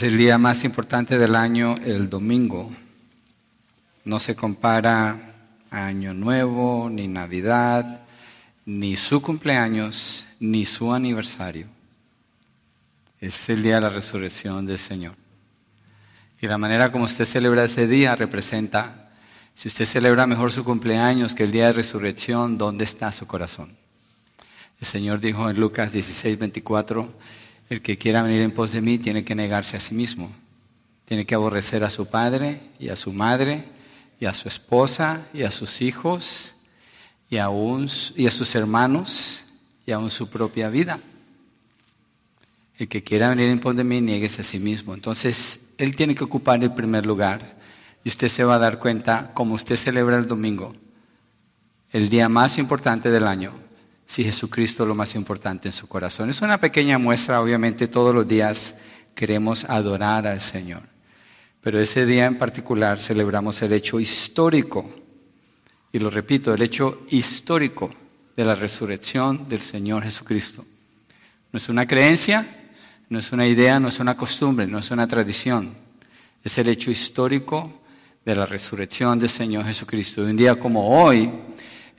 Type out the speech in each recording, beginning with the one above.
Es el día más importante del año, el domingo. No se compara a Año Nuevo, ni Navidad, ni su cumpleaños, ni su aniversario. Es el día de la resurrección del Señor. Y la manera como usted celebra ese día representa, si usted celebra mejor su cumpleaños que el día de resurrección, ¿dónde está su corazón? El Señor dijo en Lucas 16, 24, el que quiera venir en pos de mí tiene que negarse a sí mismo. Tiene que aborrecer a su padre y a su madre y a su esposa y a sus hijos y, a sus hermanos y aún su propia vida. El que quiera venir en pos de mí, nieguese a sí mismo. Entonces, Él tiene que ocupar el primer lugar. Y usted se va a dar cuenta, como usted celebra el domingo, el día más importante del año, si Jesucristo es lo más importante en su corazón. Es una pequeña muestra, obviamente todos los días queremos adorar al Señor, pero ese día en particular celebramos el hecho histórico, y lo repito, el hecho histórico de la resurrección del Señor Jesucristo. No es una creencia, no es una idea, no es una costumbre, no es una tradición, es el hecho histórico de la resurrección del Señor Jesucristo. un día como hoy,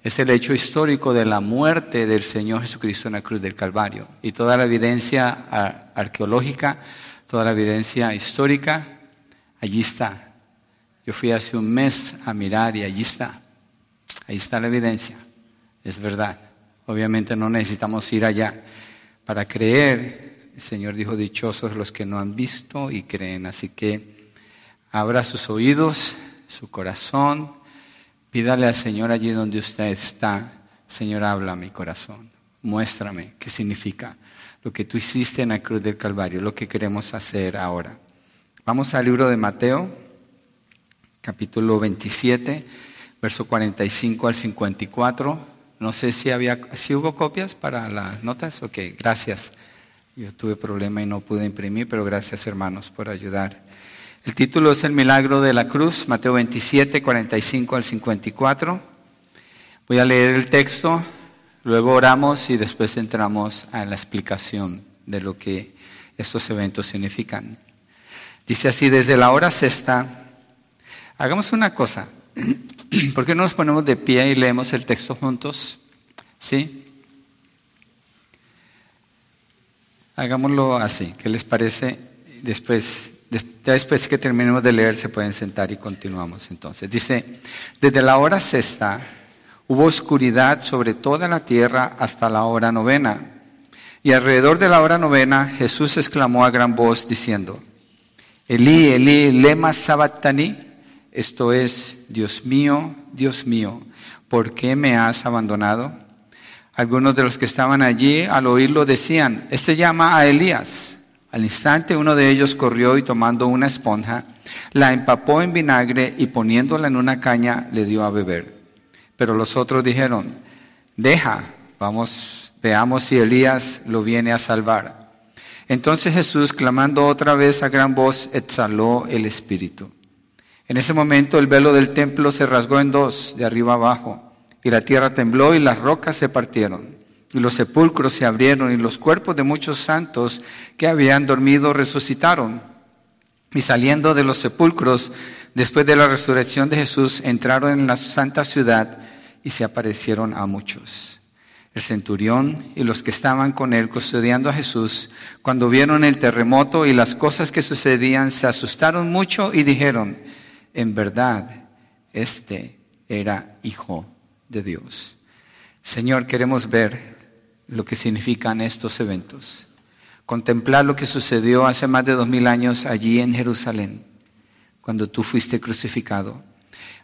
es el hecho histórico de la muerte del Señor Jesucristo en la cruz del Calvario. Y toda la evidencia arqueológica, toda la evidencia histórica, allí está. Yo fui hace un mes a mirar y allí está. Ahí está la evidencia. Es verdad. Obviamente no necesitamos ir allá para creer. El Señor dijo, dichosos los que no han visto y creen. Así que abra sus oídos, su corazón Pídale al Señor allí donde usted está, Señor, habla a mi corazón, muéstrame qué significa lo que tú hiciste en la cruz del Calvario, lo que queremos hacer ahora. Vamos al libro de Mateo, capítulo 27, verso 45 al 54. No sé si, había, si hubo copias para las notas. Ok, gracias. Yo tuve problema y no pude imprimir, pero gracias hermanos por ayudar. El título es El milagro de la cruz, Mateo 27, 45 al 54. Voy a leer el texto, luego oramos y después entramos a la explicación de lo que estos eventos significan. Dice así, desde la hora sexta, hagamos una cosa, ¿por qué no nos ponemos de pie y leemos el texto juntos? ¿Sí? Hagámoslo así, ¿qué les parece? Después Después que terminemos de leer se pueden sentar y continuamos entonces. Dice, desde la hora sexta hubo oscuridad sobre toda la tierra hasta la hora novena. Y alrededor de la hora novena Jesús exclamó a gran voz diciendo, Elí, Elí, lema sabatani, esto es, Dios mío, Dios mío, ¿por qué me has abandonado? Algunos de los que estaban allí al oírlo decían, este llama a Elías. Al instante uno de ellos corrió y tomando una esponja, la empapó en vinagre y poniéndola en una caña le dio a beber. Pero los otros dijeron, deja, vamos, veamos si Elías lo viene a salvar. Entonces Jesús, clamando otra vez a gran voz, exhaló el espíritu. En ese momento el velo del templo se rasgó en dos, de arriba abajo, y la tierra tembló y las rocas se partieron. Y los sepulcros se abrieron y los cuerpos de muchos santos que habían dormido resucitaron. Y saliendo de los sepulcros, después de la resurrección de Jesús, entraron en la santa ciudad y se aparecieron a muchos. El centurión y los que estaban con él custodiando a Jesús, cuando vieron el terremoto y las cosas que sucedían, se asustaron mucho y dijeron, en verdad, este era hijo de Dios. Señor, queremos ver lo que significan estos eventos. Contemplar lo que sucedió hace más de dos mil años allí en Jerusalén, cuando tú fuiste crucificado.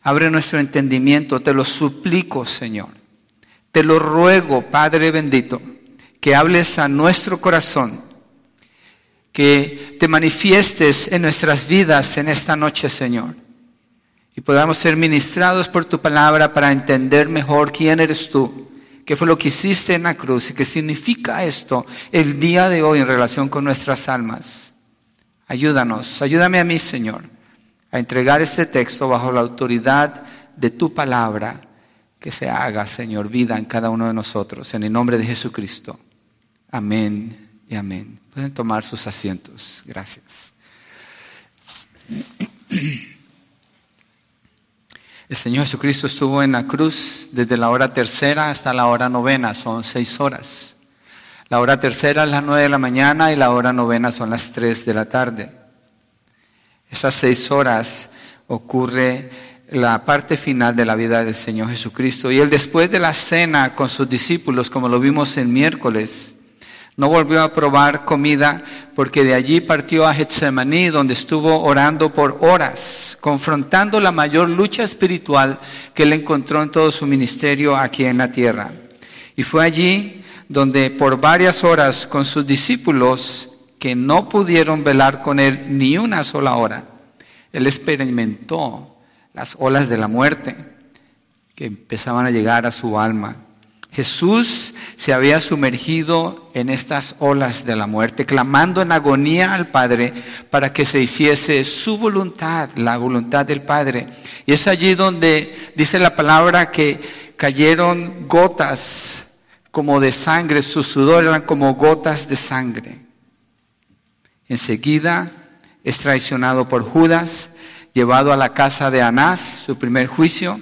Abre nuestro entendimiento, te lo suplico, Señor. Te lo ruego, Padre bendito, que hables a nuestro corazón, que te manifiestes en nuestras vidas en esta noche, Señor, y podamos ser ministrados por tu palabra para entender mejor quién eres tú qué fue lo que hiciste en la cruz y qué significa esto el día de hoy en relación con nuestras almas. Ayúdanos, ayúdame a mí, Señor, a entregar este texto bajo la autoridad de tu palabra, que se haga, Señor, vida en cada uno de nosotros, en el nombre de Jesucristo. Amén y amén. Pueden tomar sus asientos. Gracias. El Señor Jesucristo estuvo en la cruz desde la hora tercera hasta la hora novena, son seis horas. La hora tercera es las nueve de la mañana y la hora novena son las tres de la tarde. Esas seis horas ocurre la parte final de la vida del Señor Jesucristo. Y él después de la cena con sus discípulos, como lo vimos el miércoles, no volvió a probar comida porque de allí partió a Getsemaní, donde estuvo orando por horas, confrontando la mayor lucha espiritual que él encontró en todo su ministerio aquí en la tierra. Y fue allí donde por varias horas con sus discípulos que no pudieron velar con él ni una sola hora, él experimentó las olas de la muerte que empezaban a llegar a su alma. Jesús se había sumergido en estas olas de la muerte, clamando en agonía al Padre para que se hiciese su voluntad, la voluntad del Padre. Y es allí donde dice la palabra que cayeron gotas como de sangre, su sudor eran como gotas de sangre. Enseguida es traicionado por Judas, llevado a la casa de Anás, su primer juicio,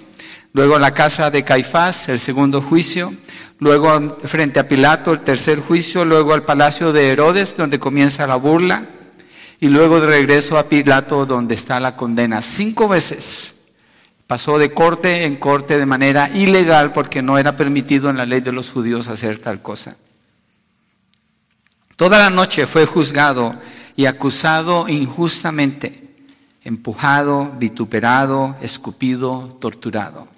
luego a la casa de Caifás, el segundo juicio, luego frente a Pilato, el tercer juicio, luego al palacio de Herodes, donde comienza la burla, y luego de regreso a Pilato, donde está la condena. Cinco veces pasó de corte en corte de manera ilegal porque no era permitido en la ley de los judíos hacer tal cosa. Toda la noche fue juzgado y acusado injustamente empujado, vituperado, escupido, torturado.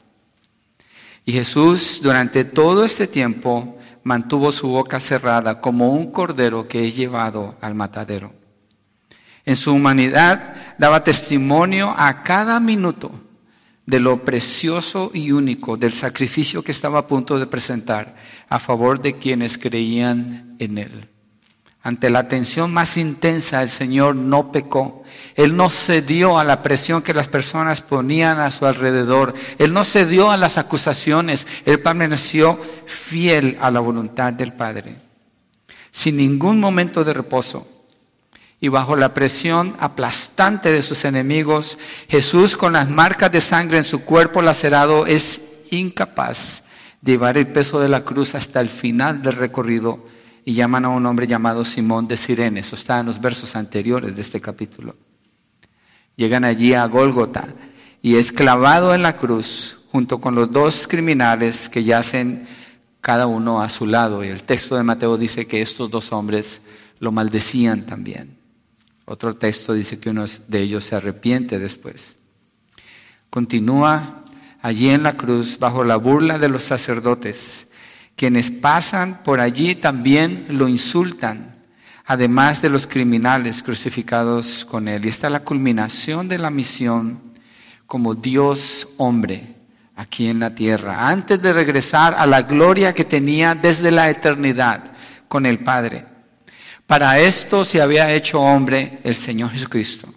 Y Jesús durante todo este tiempo mantuvo su boca cerrada como un cordero que es llevado al matadero. En su humanidad daba testimonio a cada minuto de lo precioso y único del sacrificio que estaba a punto de presentar a favor de quienes creían en él. Ante la tensión más intensa, el Señor no pecó. Él no cedió a la presión que las personas ponían a su alrededor. Él no cedió a las acusaciones. Él permaneció fiel a la voluntad del Padre. Sin ningún momento de reposo. Y bajo la presión aplastante de sus enemigos, Jesús con las marcas de sangre en su cuerpo lacerado es incapaz de llevar el peso de la cruz hasta el final del recorrido y llaman a un hombre llamado Simón de Sirene. Eso está en los versos anteriores de este capítulo. Llegan allí a Gólgota y es clavado en la cruz junto con los dos criminales que yacen cada uno a su lado. Y el texto de Mateo dice que estos dos hombres lo maldecían también. Otro texto dice que uno de ellos se arrepiente después. Continúa allí en la cruz bajo la burla de los sacerdotes quienes pasan por allí también lo insultan, además de los criminales crucificados con él. Y esta es la culminación de la misión como Dios hombre aquí en la tierra, antes de regresar a la gloria que tenía desde la eternidad con el Padre. Para esto se había hecho hombre el Señor Jesucristo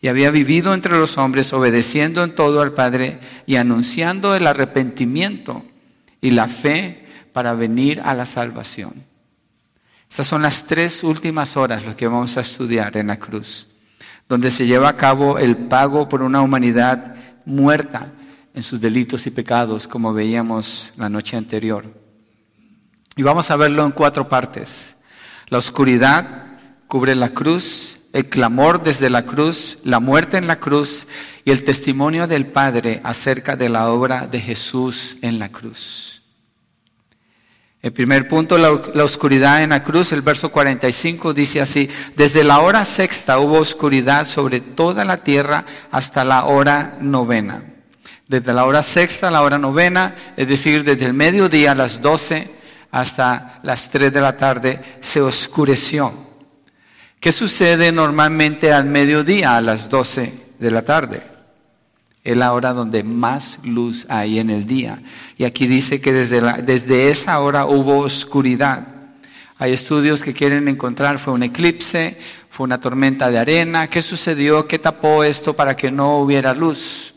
y había vivido entre los hombres obedeciendo en todo al Padre y anunciando el arrepentimiento y la fe para venir a la salvación. Estas son las tres últimas horas las que vamos a estudiar en la cruz, donde se lleva a cabo el pago por una humanidad muerta en sus delitos y pecados, como veíamos la noche anterior. Y vamos a verlo en cuatro partes. La oscuridad cubre la cruz, el clamor desde la cruz, la muerte en la cruz y el testimonio del Padre acerca de la obra de Jesús en la cruz. El primer punto, la, oscuridad en la cruz, el verso 45 dice así, desde la hora sexta hubo oscuridad sobre toda la tierra hasta la hora novena. Desde la hora sexta a la hora novena, es decir, desde el mediodía a las 12 hasta las 3 de la tarde, se oscureció. ¿Qué sucede normalmente al mediodía a las 12 de la tarde? Es la hora donde más luz hay en el día. Y aquí dice que desde, desde esa hora hubo oscuridad. Hay estudios que quieren encontrar, fue un eclipse, fue una tormenta de arena, ¿qué sucedió? ¿Qué tapó esto para que no hubiera luz?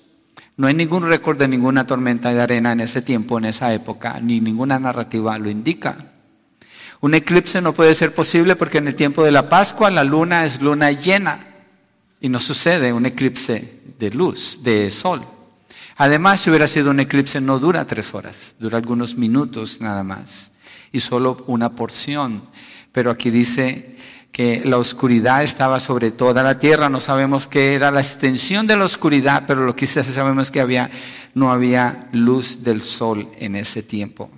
No hay ningún récord de ninguna tormenta de arena en ese tiempo, en esa época, ni ninguna narrativa lo indica. Un eclipse no puede ser posible porque en el tiempo de la Pascua la luna es luna llena. Y no sucede un eclipse de luz, de sol. Además, si hubiera sido un eclipse, no dura tres horas, dura algunos minutos nada más, y solo una porción. Pero aquí dice que la oscuridad estaba sobre toda la tierra, no sabemos qué era la extensión de la oscuridad, pero lo que sí sabemos es que había, no había luz del sol en ese tiempo.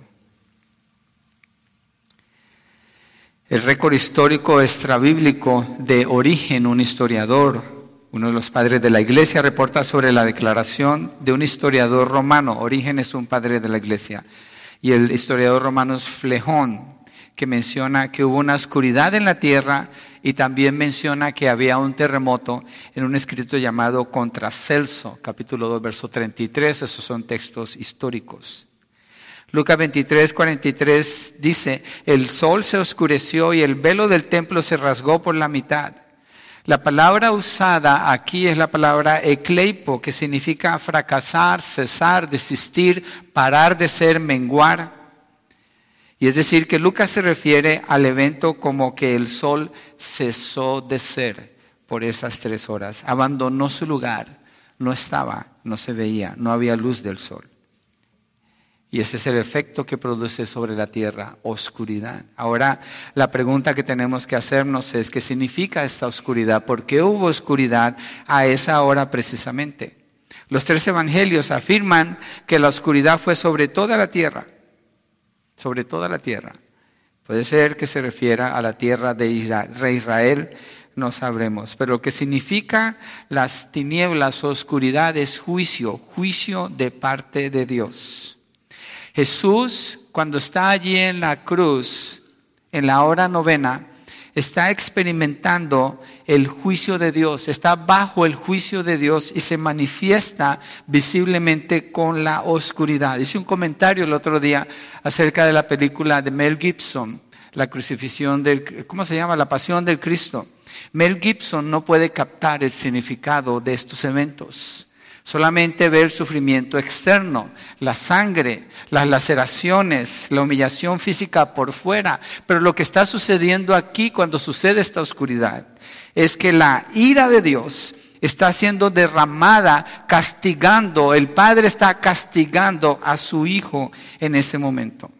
El récord histórico extrabíblico de origen, un historiador, uno de los padres de la iglesia, reporta sobre la declaración de un historiador romano. Origen es un padre de la iglesia. Y el historiador romano es Flejón, que menciona que hubo una oscuridad en la tierra y también menciona que había un terremoto en un escrito llamado Contracelso, capítulo 2, verso 33. Esos son textos históricos. Lucas 23, 43 dice, el sol se oscureció y el velo del templo se rasgó por la mitad. La palabra usada aquí es la palabra ecleipo, que significa fracasar, cesar, desistir, parar de ser, menguar. Y es decir, que Lucas se refiere al evento como que el sol cesó de ser por esas tres horas, abandonó su lugar, no estaba, no se veía, no había luz del sol. Y ese es el efecto que produce sobre la tierra, oscuridad. Ahora, la pregunta que tenemos que hacernos es, ¿qué significa esta oscuridad? ¿Por qué hubo oscuridad a esa hora precisamente? Los tres evangelios afirman que la oscuridad fue sobre toda la tierra, sobre toda la tierra. Puede ser que se refiera a la tierra de Israel, no sabremos. Pero lo que significa las tinieblas oscuridad es juicio, juicio de parte de Dios. Jesús, cuando está allí en la cruz, en la hora novena, está experimentando el juicio de Dios, está bajo el juicio de Dios y se manifiesta visiblemente con la oscuridad. Hice un comentario el otro día acerca de la película de Mel Gibson, la crucifixión del, ¿cómo se llama? La pasión del Cristo. Mel Gibson no puede captar el significado de estos eventos. Solamente ve el sufrimiento externo, la sangre, las laceraciones, la humillación física por fuera. Pero lo que está sucediendo aquí cuando sucede esta oscuridad es que la ira de Dios está siendo derramada, castigando, el Padre está castigando a su Hijo en ese momento.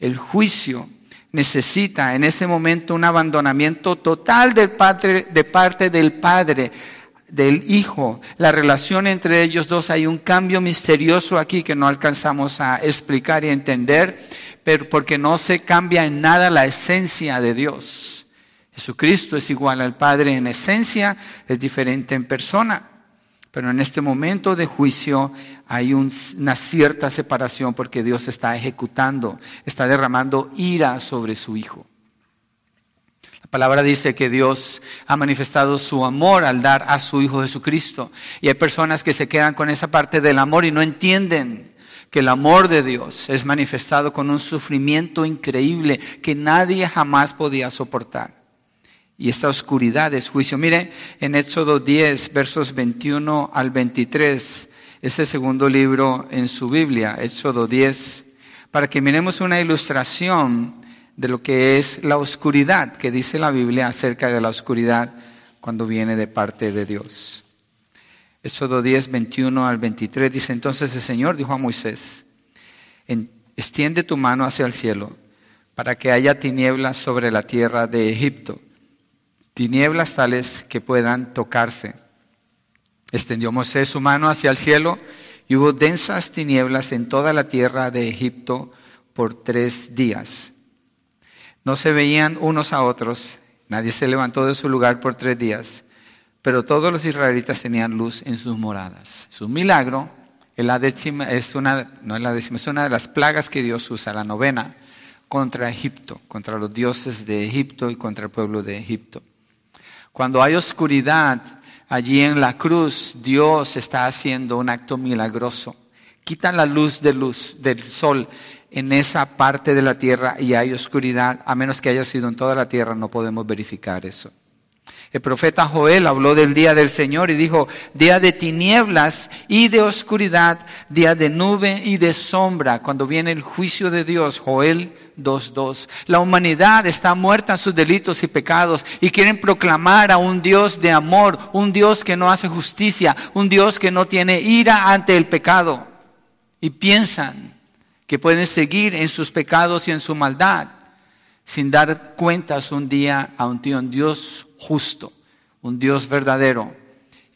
El juicio necesita en ese momento un abandonamiento total de parte del Padre del Hijo, la relación entre ellos dos, hay un cambio misterioso aquí que no alcanzamos a explicar y entender, pero porque no se cambia en nada la esencia de Dios. Jesucristo es igual al Padre en esencia, es diferente en persona, pero en este momento de juicio hay una cierta separación porque Dios está ejecutando, está derramando ira sobre su Hijo. La palabra dice que Dios ha manifestado su amor al dar a su Hijo Jesucristo. Y hay personas que se quedan con esa parte del amor y no entienden que el amor de Dios es manifestado con un sufrimiento increíble que nadie jamás podía soportar. Y esta oscuridad es juicio. Mire, en Éxodo 10, versos 21 al 23, ese segundo libro en su Biblia, Éxodo 10, para que miremos una ilustración de lo que es la oscuridad, que dice la Biblia acerca de la oscuridad cuando viene de parte de Dios. Éxodo 10, 21 al 23 dice, entonces el Señor dijo a Moisés, extiende tu mano hacia el cielo para que haya tinieblas sobre la tierra de Egipto, tinieblas tales que puedan tocarse. Extendió Moisés su mano hacia el cielo y hubo densas tinieblas en toda la tierra de Egipto por tres días. No se veían unos a otros, nadie se levantó de su lugar por tres días, pero todos los israelitas tenían luz en sus moradas. Es un milagro, es, la décima, es una, no es la décima, es una de las plagas que Dios usa, la novena, contra Egipto, contra los dioses de Egipto y contra el pueblo de Egipto. Cuando hay oscuridad allí en la cruz, Dios está haciendo un acto milagroso. Quita la luz de luz del sol en esa parte de la tierra y hay oscuridad, a menos que haya sido en toda la tierra, no podemos verificar eso. El profeta Joel habló del día del Señor y dijo, día de tinieblas y de oscuridad, día de nube y de sombra, cuando viene el juicio de Dios. Joel 2.2. La humanidad está muerta en sus delitos y pecados y quieren proclamar a un Dios de amor, un Dios que no hace justicia, un Dios que no tiene ira ante el pecado. Y piensan que pueden seguir en sus pecados y en su maldad sin dar cuentas un día a un Dios justo, un Dios verdadero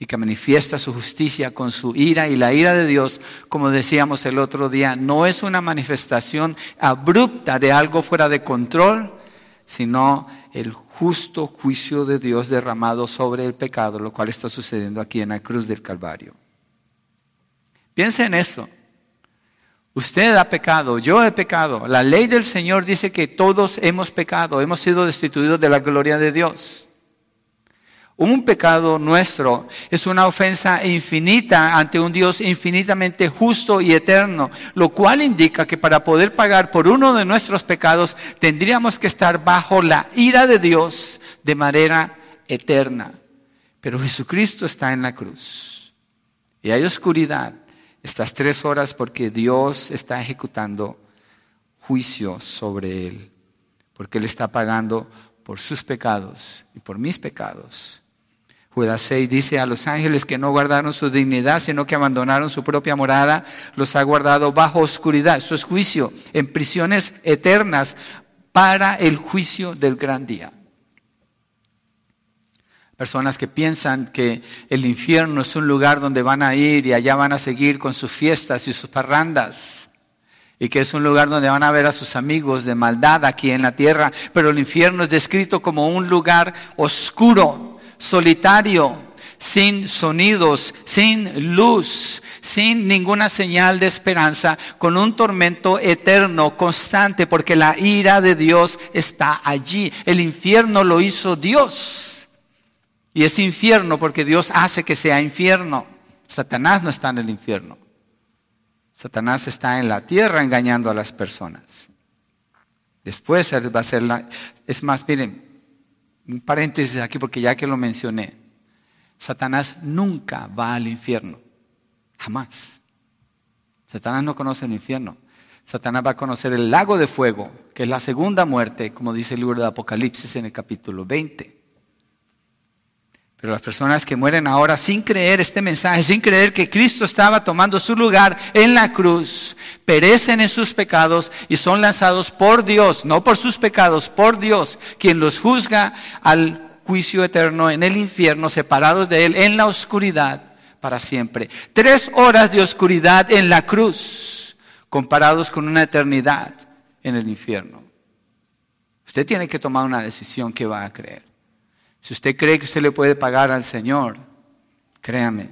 y que manifiesta su justicia con su ira y la ira de Dios, como decíamos el otro día, no es una manifestación abrupta de algo fuera de control, sino el justo juicio de Dios derramado sobre el pecado, lo cual está sucediendo aquí en la cruz del Calvario. Piensa en eso. Usted ha pecado, yo he pecado. La ley del Señor dice que todos hemos pecado, hemos sido destituidos de la gloria de Dios. Un pecado nuestro es una ofensa infinita ante un Dios infinitamente justo y eterno, lo cual indica que para poder pagar por uno de nuestros pecados tendríamos que estar bajo la ira de Dios de manera eterna. Pero Jesucristo está en la cruz y hay oscuridad estas tres horas porque Dios está ejecutando juicio sobre él, porque él está pagando por sus pecados y por mis pecados. Judas 6 dice a los ángeles que no guardaron su dignidad, sino que abandonaron su propia morada, los ha guardado bajo oscuridad. Eso es juicio, en prisiones eternas para el juicio del gran día. Personas que piensan que el infierno es un lugar donde van a ir y allá van a seguir con sus fiestas y sus parrandas. Y que es un lugar donde van a ver a sus amigos de maldad aquí en la tierra. Pero el infierno es descrito como un lugar oscuro, solitario, sin sonidos, sin luz, sin ninguna señal de esperanza, con un tormento eterno, constante, porque la ira de Dios está allí. El infierno lo hizo Dios. Y es infierno porque Dios hace que sea infierno. Satanás no está en el infierno. Satanás está en la tierra engañando a las personas. Después va a ser la... Es más, miren, un paréntesis aquí porque ya que lo mencioné, Satanás nunca va al infierno, jamás. Satanás no conoce el infierno. Satanás va a conocer el lago de fuego, que es la segunda muerte, como dice el libro de Apocalipsis en el capítulo 20. Pero las personas que mueren ahora sin creer este mensaje, sin creer que Cristo estaba tomando su lugar en la cruz, perecen en sus pecados y son lanzados por Dios, no por sus pecados, por Dios, quien los juzga al juicio eterno en el infierno, separados de Él en la oscuridad para siempre. Tres horas de oscuridad en la cruz, comparados con una eternidad en el infierno. Usted tiene que tomar una decisión que va a creer. Si usted cree que usted le puede pagar al Señor, créame,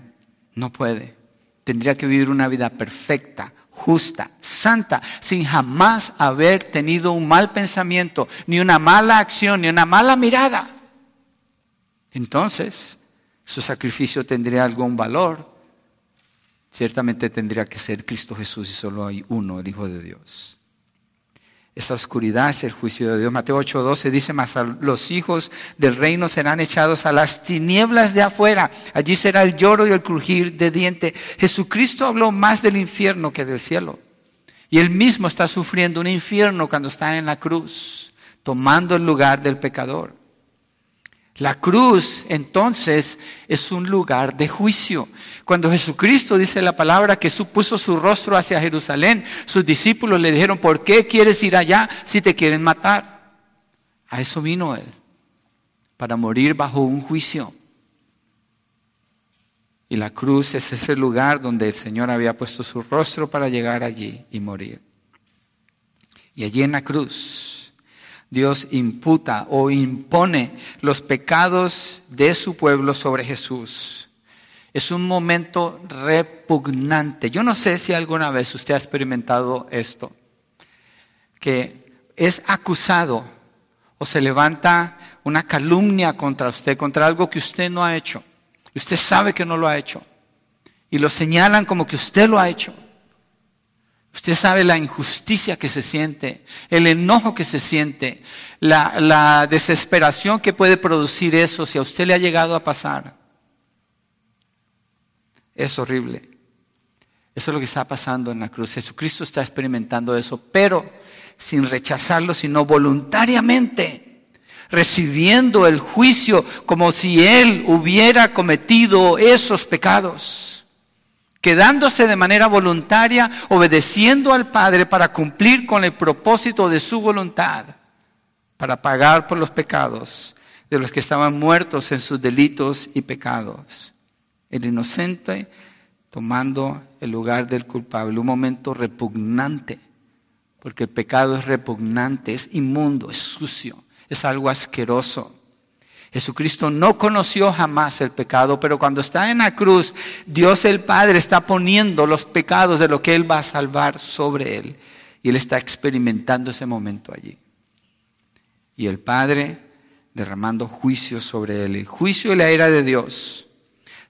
no puede. Tendría que vivir una vida perfecta, justa, santa, sin jamás haber tenido un mal pensamiento, ni una mala acción, ni una mala mirada. Entonces, su sacrificio tendría algún valor. Ciertamente tendría que ser Cristo Jesús y solo hay uno, el Hijo de Dios. Esa oscuridad es el juicio de Dios. Mateo 8:12 dice, más los hijos del reino serán echados a las tinieblas de afuera. Allí será el lloro y el crujir de diente. Jesucristo habló más del infierno que del cielo. Y él mismo está sufriendo un infierno cuando está en la cruz, tomando el lugar del pecador. La cruz entonces es un lugar de juicio. Cuando Jesucristo dice la palabra que puso su rostro hacia Jerusalén, sus discípulos le dijeron, ¿por qué quieres ir allá si te quieren matar? A eso vino Él, para morir bajo un juicio. Y la cruz es ese lugar donde el Señor había puesto su rostro para llegar allí y morir. Y allí en la cruz Dios imputa o impone los pecados de su pueblo sobre Jesús. Es un momento repugnante. Yo no sé si alguna vez usted ha experimentado esto, que es acusado o se levanta una calumnia contra usted, contra algo que usted no ha hecho. Usted sabe que no lo ha hecho. Y lo señalan como que usted lo ha hecho. Usted sabe la injusticia que se siente, el enojo que se siente, la, la, desesperación que puede producir eso si a usted le ha llegado a pasar. Es horrible. Eso es lo que está pasando en la cruz. Jesucristo está experimentando eso, pero sin rechazarlo, sino voluntariamente, recibiendo el juicio como si Él hubiera cometido esos pecados, quedándose de manera voluntaria, obedeciendo al Padre para cumplir con el propósito de su voluntad, para pagar por los pecados de los que estaban muertos en sus delitos y pecados. El inocente tomando el lugar del culpable, un momento repugnante, porque el pecado es repugnante, es inmundo, es sucio, es algo asqueroso. Jesucristo no conoció jamás el pecado, pero cuando está en la cruz, Dios el Padre está poniendo los pecados de lo que Él va a salvar sobre Él. Y Él está experimentando ese momento allí. Y el Padre derramando juicio sobre Él. El juicio y la ira de Dios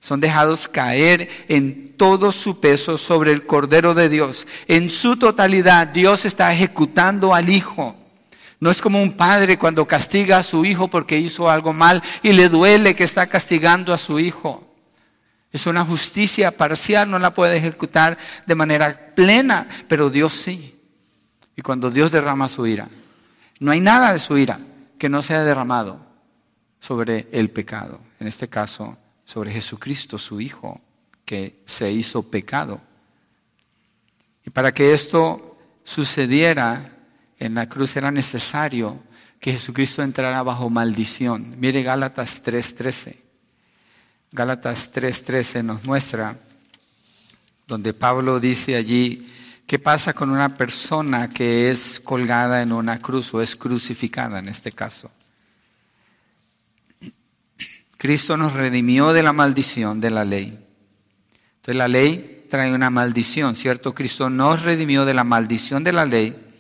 son dejados caer en todo su peso sobre el Cordero de Dios. En su totalidad Dios está ejecutando al Hijo. No es como un padre cuando castiga a su hijo porque hizo algo mal y le duele que está castigando a su hijo. Es una justicia parcial, no la puede ejecutar de manera plena, pero Dios sí. Y cuando Dios derrama su ira, no hay nada de su ira que no sea derramado sobre el pecado. En este caso, sobre Jesucristo, su Hijo, que se hizo pecado. Y para que esto sucediera en la cruz era necesario que Jesucristo entrara bajo maldición. Mire Gálatas 3:13. Gálatas 3:13 nos muestra donde Pablo dice allí, ¿qué pasa con una persona que es colgada en una cruz o es crucificada en este caso? Cristo nos redimió de la maldición de la ley. Entonces la ley trae una maldición, ¿cierto? Cristo nos redimió de la maldición de la ley,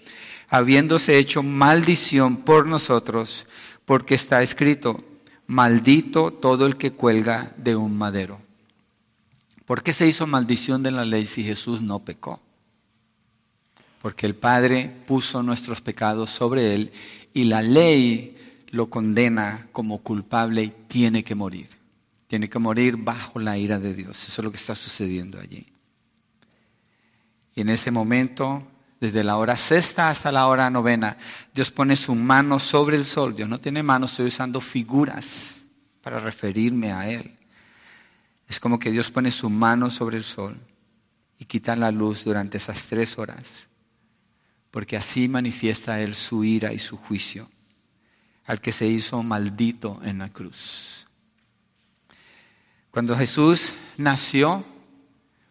habiéndose hecho maldición por nosotros, porque está escrito, maldito todo el que cuelga de un madero. ¿Por qué se hizo maldición de la ley si Jesús no pecó? Porque el Padre puso nuestros pecados sobre él y la ley lo condena como culpable y tiene que morir. Tiene que morir bajo la ira de Dios. Eso es lo que está sucediendo allí. Y en ese momento, desde la hora sexta hasta la hora novena, Dios pone su mano sobre el sol. Dios no tiene mano, estoy usando figuras para referirme a Él. Es como que Dios pone su mano sobre el sol y quita la luz durante esas tres horas, porque así manifiesta Él su ira y su juicio al que se hizo maldito en la cruz. Cuando Jesús nació,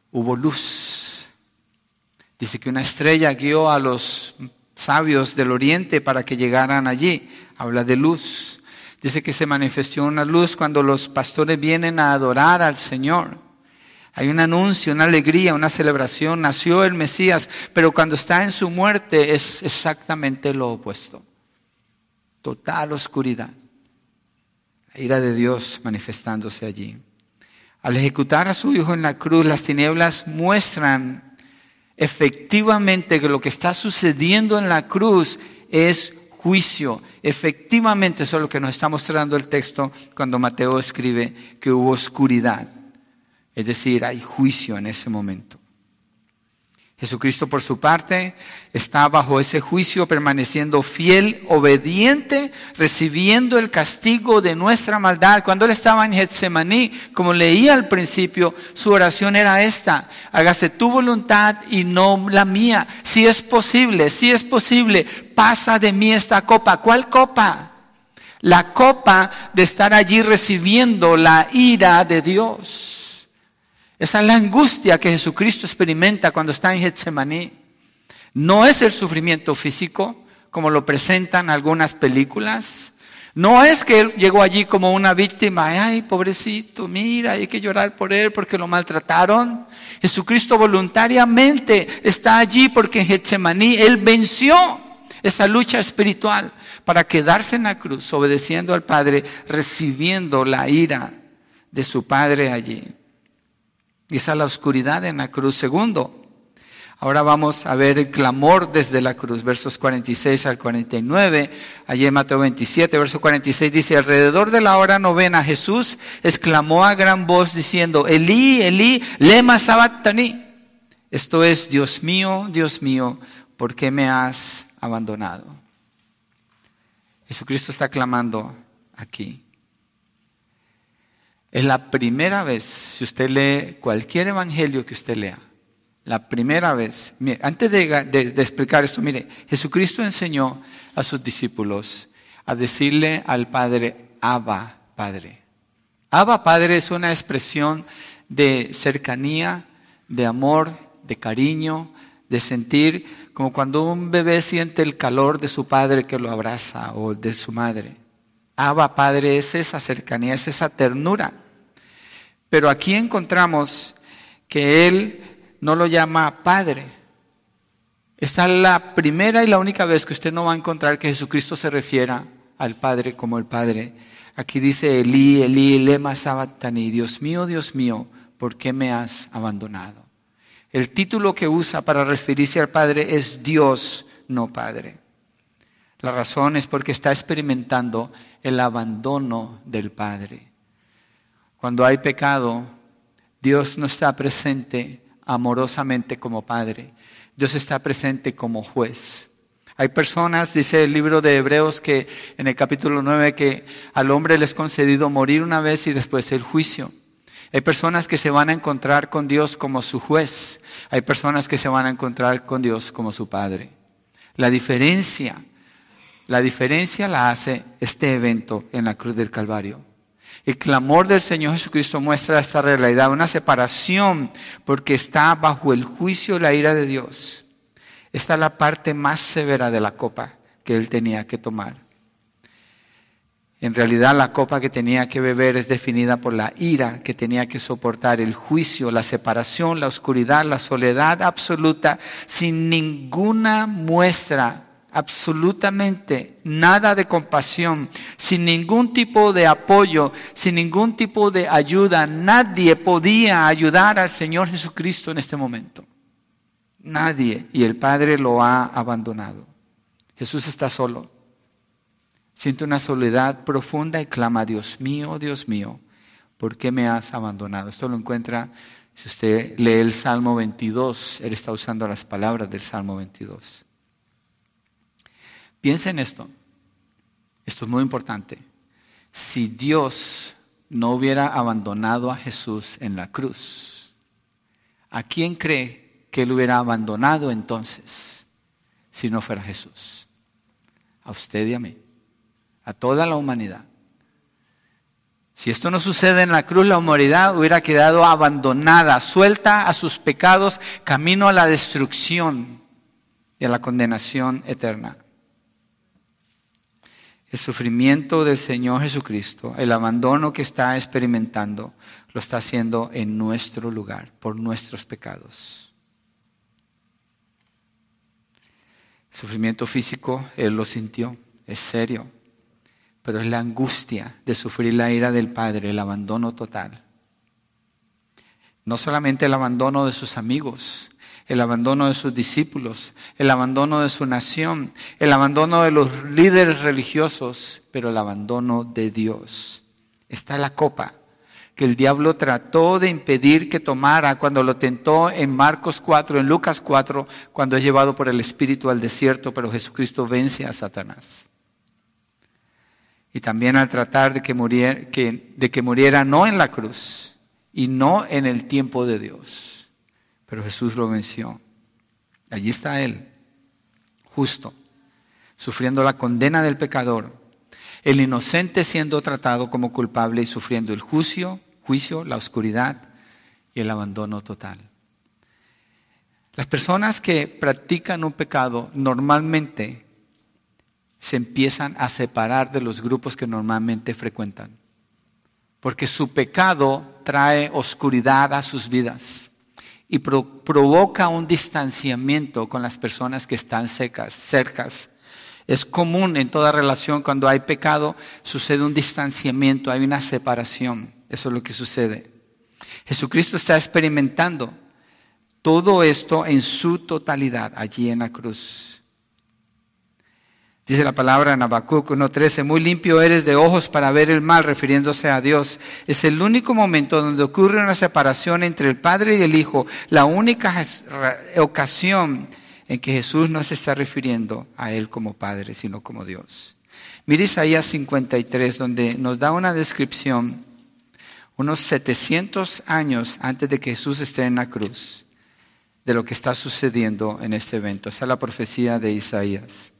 hubo luz. Dice que una estrella guió a los sabios del oriente para que llegaran allí. Habla de luz. Dice que se manifestó una luz cuando los pastores vienen a adorar al Señor. Hay un anuncio, una alegría, una celebración. Nació el Mesías, pero cuando está en su muerte es exactamente lo opuesto total oscuridad. La ira de Dios manifestándose allí. Al ejecutar a su Hijo en la cruz, las tinieblas muestran efectivamente que lo que está sucediendo en la cruz es juicio. Efectivamente, eso es lo que nos está mostrando el texto cuando Mateo escribe que hubo oscuridad. Es decir, hay juicio en ese momento. Jesucristo por su parte está bajo ese juicio permaneciendo fiel, obediente, recibiendo el castigo de nuestra maldad. Cuando él estaba en Getsemaní, como leía al principio, su oración era esta, hágase tu voluntad y no la mía. Si es posible, si es posible, pasa de mí esta copa. ¿Cuál copa? La copa de estar allí recibiendo la ira de Dios. Esa es la angustia que Jesucristo experimenta cuando está en Getsemaní. No es el sufrimiento físico, como lo presentan algunas películas. No es que él llegó allí como una víctima, ay, pobrecito, mira, hay que llorar por él porque lo maltrataron. Jesucristo voluntariamente está allí porque en Getsemaní él venció esa lucha espiritual para quedarse en la cruz, obedeciendo al Padre, recibiendo la ira de su Padre allí. Y es la oscuridad en la cruz. Segundo, Ahora vamos a ver el clamor desde la cruz, versos 46 al 49. Allí en Mateo 27, verso 46 dice, alrededor de la hora novena Jesús exclamó a gran voz diciendo, Elí, Elí, lema sabachthani. Esto es, Dios mío, Dios mío, ¿por qué me has abandonado? Jesucristo está clamando aquí. Es la primera vez, si usted lee cualquier evangelio que usted lea, la primera vez, antes de, explicar esto, mire, Jesucristo enseñó a sus discípulos a decirle al Padre, Abba, Padre. Abba, Padre es una expresión de cercanía, de amor, de cariño, de sentir como cuando un bebé siente el calor de su padre que lo abraza o de su madre. Abba, Padre, es esa cercanía, es esa ternura. Pero aquí encontramos que Él no lo llama Padre. Esta es la primera y la única vez que usted no va a encontrar que Jesucristo se refiera al Padre como el Padre. Aquí dice Elí, Elí, lema sabatani, Dios mío, Dios mío, ¿por qué me has abandonado? El título que usa para referirse al Padre es Dios, no Padre. La razón es porque está experimentando el abandono del Padre. Cuando hay pecado, Dios no está presente amorosamente como Padre. Dios está presente como juez. Hay personas, dice el libro de Hebreos, que en el capítulo 9, que al hombre les concedido morir una vez y después el juicio. Hay personas que se van a encontrar con Dios como su juez. Hay personas que se van a encontrar con Dios como su Padre. La diferencia, la diferencia la hace este evento en la cruz del Calvario. El clamor del Señor Jesucristo muestra esta realidad, una separación porque está bajo el juicio y la ira de Dios. Esta es la parte más severa de la copa que él tenía que tomar. En realidad la copa que tenía que beber es definida por la ira que tenía que soportar, el juicio, la separación, la oscuridad, la soledad absoluta, sin ninguna muestra absolutamente nada de compasión, sin ningún tipo de apoyo, sin ningún tipo de ayuda. Nadie podía ayudar al Señor Jesucristo en este momento. Nadie. Y el Padre lo ha abandonado. Jesús está solo. Siente una soledad profunda y clama, Dios mío, Dios mío, ¿por qué me has abandonado? Esto lo encuentra, si usted lee el Salmo 22, él está usando las palabras del Salmo 22. Piensa en esto. Esto es muy importante. Si Dios no hubiera abandonado a Jesús en la cruz, ¿a quién cree que él hubiera abandonado entonces si no fuera Jesús? A usted y a mí, a toda la humanidad. Si esto no sucede en la cruz, la humanidad hubiera quedado abandonada, suelta a sus pecados, camino a la destrucción y a la condenación eterna. El sufrimiento del Señor Jesucristo, el abandono que está experimentando, lo está haciendo en nuestro lugar, por nuestros pecados. El sufrimiento físico, Él lo sintió, es serio, pero es la angustia de sufrir la ira del Padre, el abandono total. No solamente el abandono de sus amigos, el abandono de sus discípulos, el abandono de su nación, el abandono de los líderes religiosos, pero el abandono de Dios. Está la copa que el diablo trató de impedir que tomara cuando lo tentó en Marcos 4, en Lucas 4, cuando es llevado por el Espíritu al desierto, pero Jesucristo vence a Satanás. Y también al tratar de que muriera, de que muriera no en la cruz y no en el tiempo de Dios pero Jesús lo venció. Allí está Él, justo, sufriendo la condena del pecador, el inocente siendo tratado como culpable y sufriendo el juicio, juicio, la oscuridad y el abandono total. Las personas que practican un pecado normalmente se empiezan a separar de los grupos que normalmente frecuentan, porque su pecado trae oscuridad a sus vidas y provoca un distanciamiento con las personas que están secas, cercas. Es común en toda relación cuando hay pecado, sucede un distanciamiento, hay una separación. Eso es lo que sucede. Jesucristo está experimentando Todo esto en su totalidad, allí en la cruz. Dice la palabra en Habacuc 1.13, muy limpio eres de ojos para ver el mal, refiriéndose a Dios. Es el único momento donde ocurre una separación entre el Padre y el Hijo, la única ocasión en que Jesús no se está refiriendo a Él como Padre, sino como Dios. Mire Isaías 53, donde nos da una descripción unos 700 años antes de que Jesús esté en la cruz de lo que está sucediendo en este evento. Esa es la profecía de Isaías.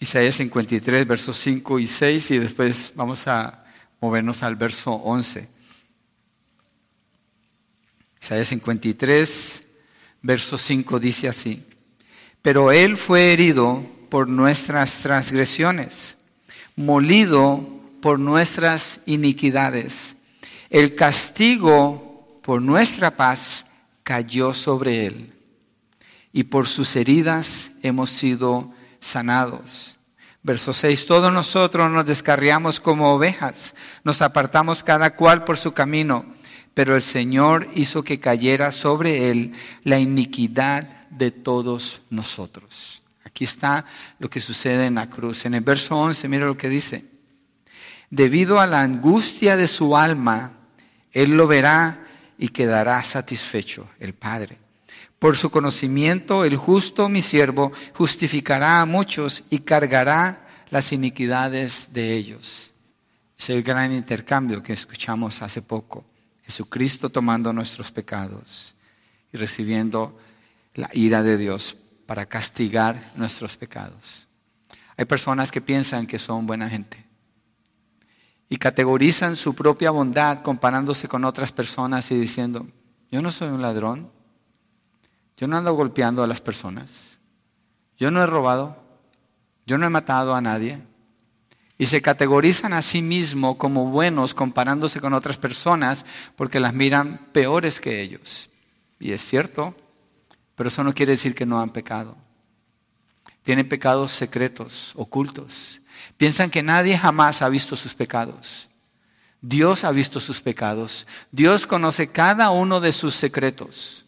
Isaías 53, versos 5 y 6, y después vamos a movernos al verso 11. Isaías 53, verso 5 dice así, pero Él fue herido por nuestras transgresiones, molido por nuestras iniquidades. El castigo por nuestra paz cayó sobre él y por sus heridas hemos sido sanados. Verso 6, todos nosotros nos descarriamos como ovejas, nos apartamos cada cual por su camino, pero el Señor hizo que cayera sobre él la iniquidad de todos nosotros. Aquí está lo que sucede en la cruz. En el verso 11, mira lo que dice. Debido a la angustia de su alma, él lo verá y quedará satisfecho el Padre. Por su conocimiento, el justo, mi siervo, justificará a muchos y cargará las iniquidades de ellos. Es el gran intercambio que escuchamos hace poco. Jesucristo tomando nuestros pecados y recibiendo la ira de Dios para castigar nuestros pecados. Hay personas que piensan que son buena gente y categorizan su propia bondad comparándose con otras personas y diciendo, yo no soy un ladrón, yo no ando golpeando a las personas, yo no he robado, yo no he matado a nadie. Y se categorizan a sí mismos como buenos comparándose con otras personas porque las miran peores que ellos. Y es cierto, pero eso no quiere decir que no han pecado. Tienen pecados secretos, ocultos. Piensan que nadie jamás ha visto sus pecados. Dios ha visto sus pecados. Dios conoce cada uno de sus secretos.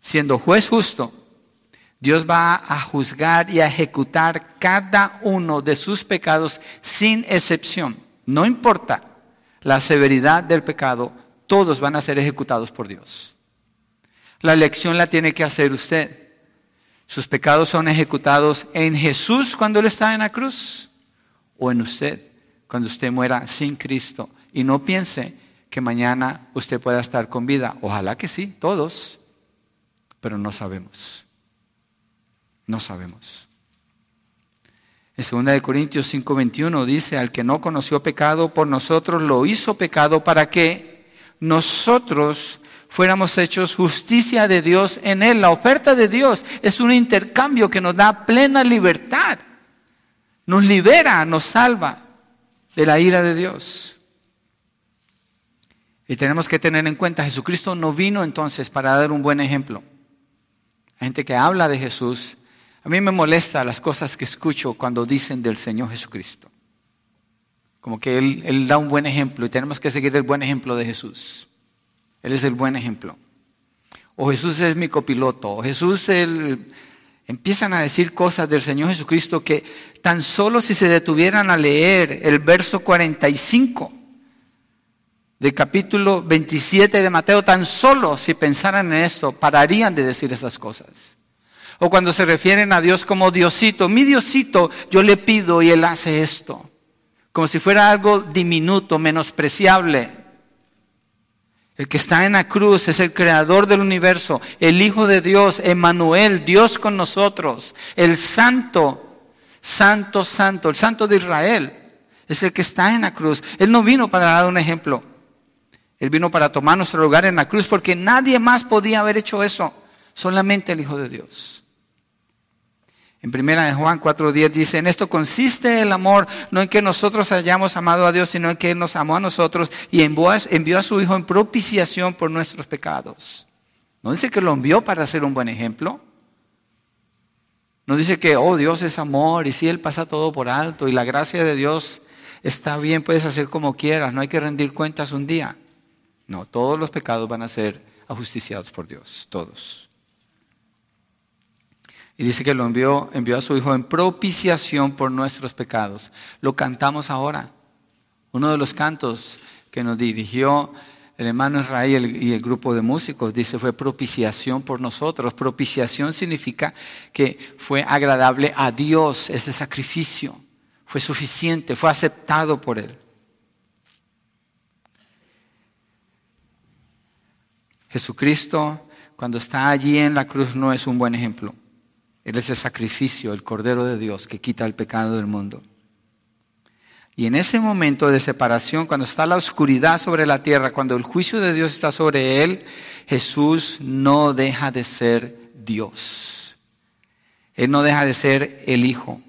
Siendo juez justo, Dios va a juzgar y a ejecutar cada uno de sus pecados sin excepción. No importa la severidad del pecado, todos van a ser ejecutados por Dios. La elección la tiene que hacer usted. Sus pecados son ejecutados en Jesús cuando Él está en la cruz o en usted cuando usted muera sin Cristo. Y no piense que mañana usted pueda estar con vida. Ojalá que sí, todos, pero no sabemos. No sabemos. En 2 Corintios 5:21 dice, al que no conoció pecado por nosotros, lo hizo pecado para que nosotros fuéramos hechos justicia de Dios en Él. La oferta de Dios es un intercambio que nos da plena libertad. Nos libera, nos salva de la ira de Dios. Y tenemos que tener en cuenta, Jesucristo no vino entonces para dar un buen ejemplo. Hay gente que habla de Jesús. A mí me molesta las cosas que escucho cuando dicen del Señor Jesucristo. Como que Él, él da un buen ejemplo y tenemos que seguir el buen ejemplo de Jesús. Él es el buen ejemplo. O Jesús es mi copiloto. O Jesús el... Empiezan a decir cosas del Señor Jesucristo que tan solo si se detuvieran a leer el verso 45 del capítulo 27 de Mateo, tan solo si pensaran en esto, pararían de decir esas cosas. O cuando se refieren a Dios como Diosito, mi Diosito, yo le pido y Él hace esto. Como si fuera algo diminuto, menospreciable. El que está en la cruz es el creador del universo, el Hijo de Dios, Emmanuel, Dios con nosotros, el Santo, Santo, Santo, el Santo de Israel. Es el que está en la cruz. Él no vino para dar un ejemplo. Él vino para tomar nuestro lugar en la cruz porque nadie más podía haber hecho eso. Solamente el Hijo de Dios. En primera de Juan 4.10 dice, en esto consiste el amor, no en que nosotros hayamos amado a Dios, sino en que Él nos amó a nosotros y envió a, su Hijo en propiciación por nuestros pecados. No dice que lo envió para ser un buen ejemplo. No dice que, oh, Dios es amor y si Él pasa todo por alto y la gracia de Dios está bien, puedes hacer como quieras, no hay que rendir cuentas un día. No, todos los pecados van a ser ajusticiados por Dios, todos. Y dice que lo envió, envió a su Hijo en propiciación por nuestros pecados. Lo cantamos ahora. Uno de los cantos que nos dirigió el hermano Israel y el grupo de músicos dice fue propiciación por nosotros. Propiciación significa que fue agradable a Dios ese sacrificio. Fue suficiente, fue aceptado por Él. Jesucristo, cuando está allí en la cruz, no es un buen ejemplo. Él es el sacrificio, el Cordero de Dios que quita el pecado del mundo. Y en ese momento de separación, cuando está la oscuridad sobre la tierra, cuando el juicio de Dios está sobre él, Jesús no deja de ser Dios. Él no deja de ser el Hijo.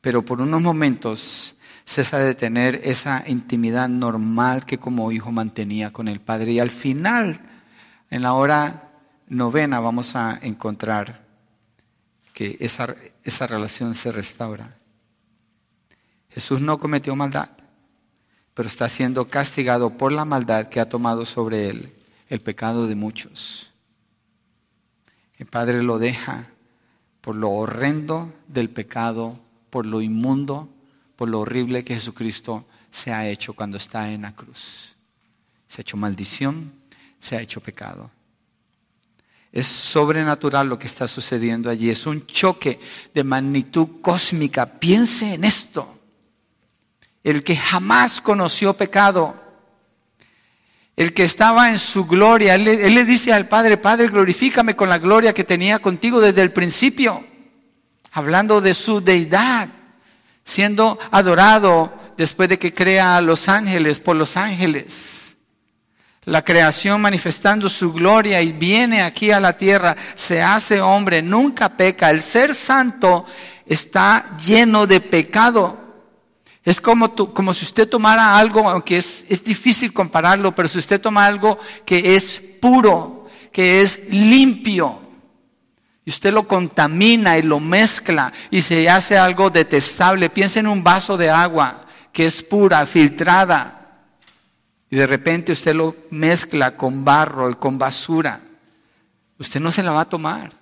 Pero por unos momentos cesa de tener esa intimidad normal que como hijo mantenía con el Padre. Y al final, en la hora novena, vamos a encontrar que esa, esa relación se restaura. Jesús no cometió maldad, pero está siendo castigado por la maldad que ha tomado sobre él el pecado de muchos. El Padre lo deja por lo horrendo del pecado, por lo inmundo, por lo horrible que Jesucristo se ha hecho cuando está en la cruz. Se ha hecho maldición, se ha hecho pecado. Es sobrenatural lo que está sucediendo allí. Es un choque de magnitud cósmica. Piense en esto. El que jamás conoció pecado. El que estaba en su gloria. Él, le dice al Padre, Padre, glorifícame con la gloria que tenía contigo desde el principio. Hablando de su deidad. Siendo adorado después de que crea a los ángeles por los ángeles la creación manifestando su gloria y viene aquí a la tierra, se hace hombre, nunca peca. El ser santo está lleno de pecado. Es como, como si usted tomara algo, aunque es, es difícil compararlo, pero si usted toma algo que es puro, que es limpio, y usted lo contamina y lo mezcla y se hace algo detestable, piensa en un vaso de agua que es pura, filtrada y de repente usted lo mezcla con barro y con basura, usted no se la va a tomar,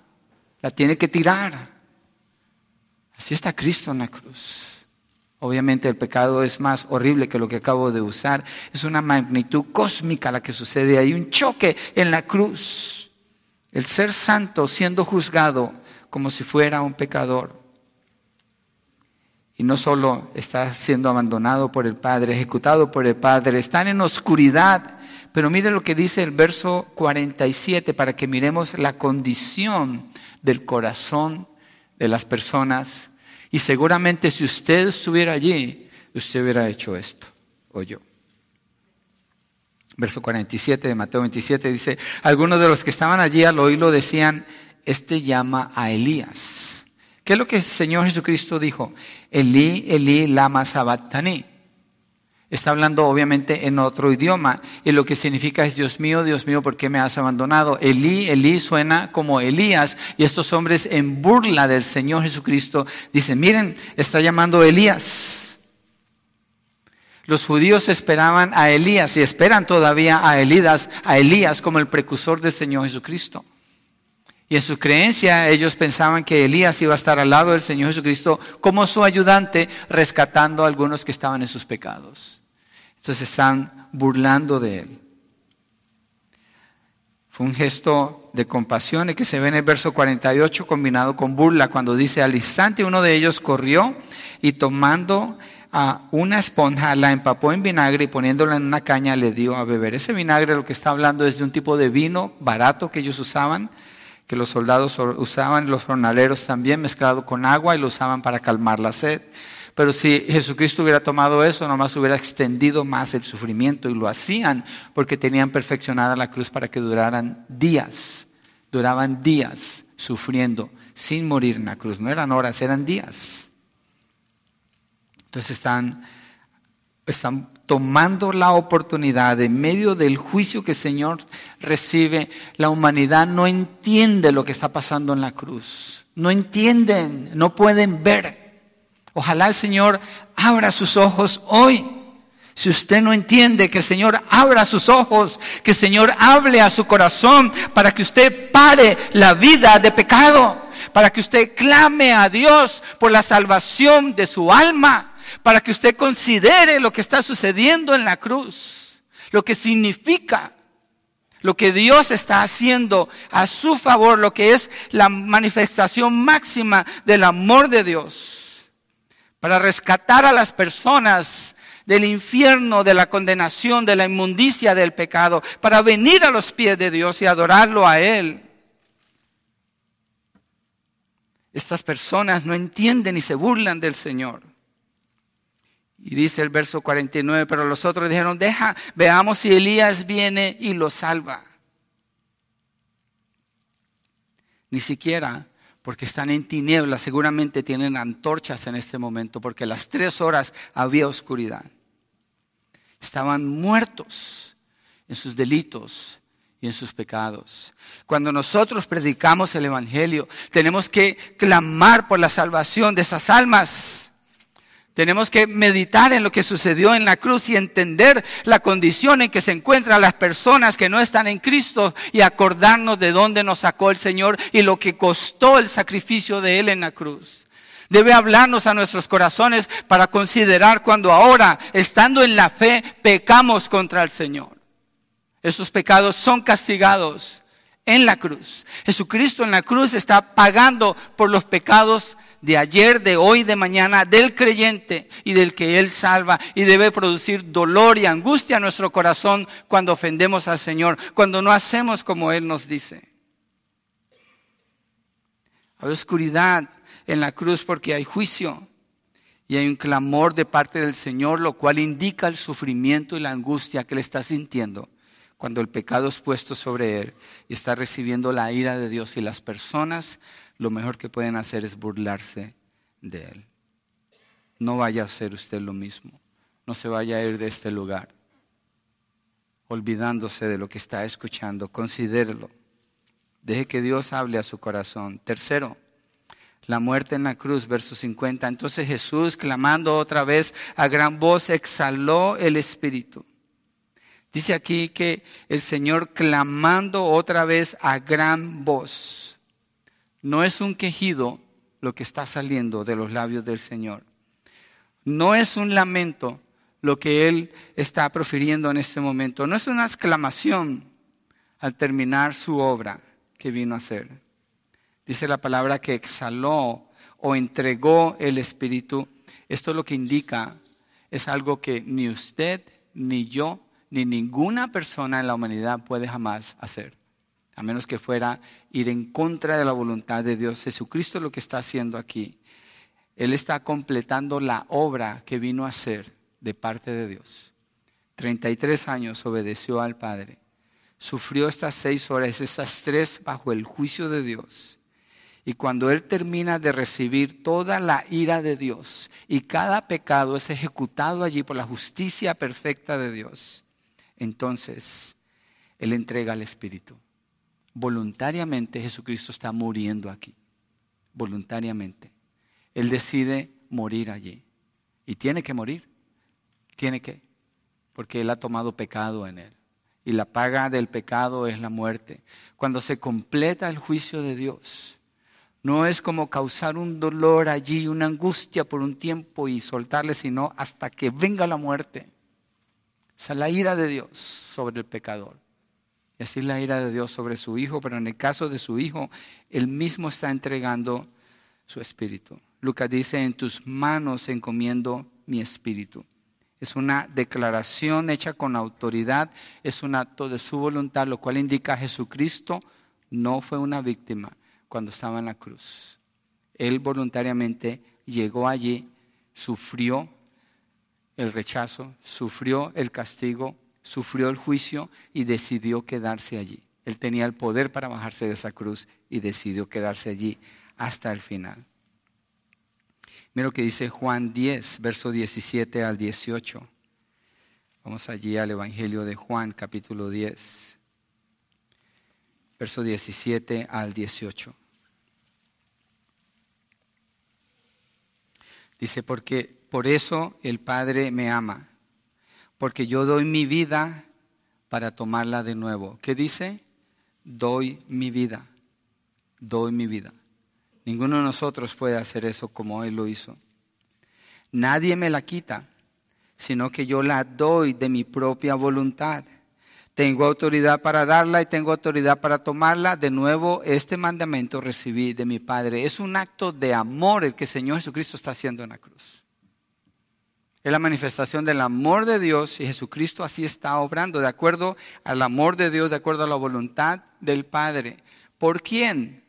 la tiene que tirar. Así está Cristo en la cruz. Obviamente el pecado es más horrible que lo que acabo de usar. Es una magnitud cósmica la que sucede. Hay un choque en la cruz. El ser santo siendo juzgado como si fuera un pecador. Y no solo está siendo abandonado por el Padre, ejecutado por el Padre, están en oscuridad. Pero mire lo que dice el verso 47 para que miremos la condición del corazón de las personas. Y seguramente si usted estuviera allí, usted hubiera hecho esto, o yo. Verso 47 de Mateo 27 dice, algunos de los que estaban allí al oírlo decían, este llama a Elías. ¿Qué es lo que el Señor Jesucristo dijo? Elí, Elí, lama sabachthani. Está hablando obviamente en otro idioma y lo que significa es Dios mío, Dios mío, ¿por qué me has abandonado? Elí, Elí suena como Elías y estos hombres en burla del Señor Jesucristo dicen, miren, está llamando Elías. Los judíos esperaban a Elías y esperan todavía a Elías, a Elías como el precursor del Señor Jesucristo. Y en su creencia ellos pensaban que Elías iba a estar al lado del Señor Jesucristo como su ayudante, rescatando a algunos que estaban en sus pecados. Entonces están burlando de él. Fue un gesto de compasión y que se ve en el verso 48 combinado con burla cuando dice al instante uno de ellos corrió y tomando a una esponja la empapó en vinagre y poniéndola en una caña le dio a beber. Ese vinagre lo que está hablando es de un tipo de vino barato que ellos usaban que los soldados usaban, los jornaleros también, mezclado con agua y lo usaban para calmar la sed. Pero si Jesucristo hubiera tomado eso, nomás hubiera extendido más el sufrimiento y lo hacían porque tenían perfeccionada la cruz para que duraran días, duraban días sufriendo sin morir en la cruz. No eran horas, eran días. Entonces están, están tomando la oportunidad en medio del juicio que el Señor recibe, la humanidad no entiende lo que está pasando en la cruz. No entienden, no pueden ver. Ojalá el Señor abra sus ojos hoy Si usted no entiende que el Señor abra sus ojos, que el Señor hable a su corazón para que usted pare la vida de pecado, para que usted clame a Dios por la salvación de su alma, para que usted considere lo que está sucediendo en la cruz, lo que significa, lo que Dios está haciendo a su favor, lo que es la manifestación máxima del amor de Dios, para rescatar a las personas del infierno, de la condenación, de la inmundicia del pecado, para venir a los pies de Dios y adorarlo a Él. Estas personas no entienden y se burlan del Señor. Y dice el verso 49, pero los otros dijeron, deja, veamos si Elías viene y lo salva. Ni siquiera porque están en tinieblas, seguramente tienen antorchas en este momento, porque las tres horas había oscuridad. Estaban muertos en sus delitos y en sus pecados. Cuando nosotros predicamos el Evangelio, tenemos que clamar por la salvación de esas almas. Tenemos que meditar en lo que sucedió en la cruz y entender la condición en que se encuentran las personas que no están en Cristo y acordarnos de dónde nos sacó el Señor y lo que costó el sacrificio de Él en la cruz. Debe hablarnos a nuestros corazones para considerar cuando ahora, estando en la fe, pecamos contra el Señor. Esos pecados son castigados en la cruz. Jesucristo en la cruz está pagando por los pecados de ayer, de hoy, de mañana, del creyente y del que Él salva y debe producir dolor y angustia a nuestro corazón cuando ofendemos al Señor, cuando no hacemos como Él nos dice. Hay oscuridad en la cruz porque hay juicio y hay un clamor de parte del Señor, lo cual indica el sufrimiento y la angustia que Él está sintiendo cuando el pecado es puesto sobre Él y está recibiendo la ira de Dios y las personas lo mejor que pueden hacer es burlarse de Él. No vaya a hacer usted lo mismo. No se vaya a ir de este lugar olvidándose de lo que está escuchando. Considérelo. Deje que Dios hable a su corazón. Tercero, la muerte en la cruz, verso 50. Entonces Jesús, clamando otra vez a gran voz, exhaló el Espíritu. Dice aquí que el Señor clamando otra vez a gran voz. No es un quejido lo que está saliendo de los labios del Señor. No es un lamento lo que Él está profiriendo en este momento. No es una exclamación al terminar su obra que vino a hacer. Dice la palabra que exhaló o entregó el Espíritu. Esto lo que indica es algo que ni usted, ni yo, ni ninguna persona en la humanidad puede jamás hacer a menos que fuera ir en contra de la voluntad de Dios. Jesucristo lo que está haciendo aquí. Él está completando la obra que vino a hacer de parte de Dios. 33 años obedeció al Padre. Sufrió estas seis horas, estas tres bajo el juicio de Dios. Y cuando Él termina de recibir toda la ira de Dios y cada pecado es ejecutado allí por la justicia perfecta de Dios, entonces Él entrega al Espíritu. Voluntariamente Jesucristo está muriendo aquí. Voluntariamente. Él decide morir allí. Y tiene que morir. Tiene que. Porque Él ha tomado pecado en Él. Y la paga del pecado es la muerte. Cuando se completa el juicio de Dios, no es como causar un dolor allí, una angustia por un tiempo y soltarle, sino hasta que venga la muerte. Esa es la ira de Dios sobre el pecador. Y así la ira de Dios sobre su Hijo, pero en el caso de su Hijo, Él mismo está entregando su espíritu. Lucas dice, en tus manos encomiendo mi espíritu. Es una declaración hecha con autoridad, es un acto de su voluntad, lo cual indica Jesucristo no fue una víctima cuando estaba en la cruz. Él voluntariamente llegó allí, sufrió el rechazo, sufrió el castigo, sufrió el juicio y decidió quedarse allí. Él tenía el poder para bajarse de esa cruz y decidió quedarse allí hasta el final. Mira lo que dice Juan 10, verso 17 al 18. Vamos allí al Evangelio de Juan, capítulo 10, verso 17 al 18. Dice, porque por eso el Padre me ama porque yo doy mi vida para tomarla de nuevo. ¿Qué dice? Doy mi vida, doy mi vida. Ninguno de nosotros puede hacer eso como Él lo hizo. Nadie me la quita, sino que yo la doy de mi propia voluntad. Tengo autoridad para darla y tengo autoridad para tomarla. De nuevo, este mandamiento recibí de mi Padre. Es un acto de amor el que el Señor Jesucristo está haciendo en la cruz. Es la manifestación del amor de Dios y Jesucristo así está obrando, de acuerdo al amor de Dios, de acuerdo a la voluntad del Padre. ¿Por quién?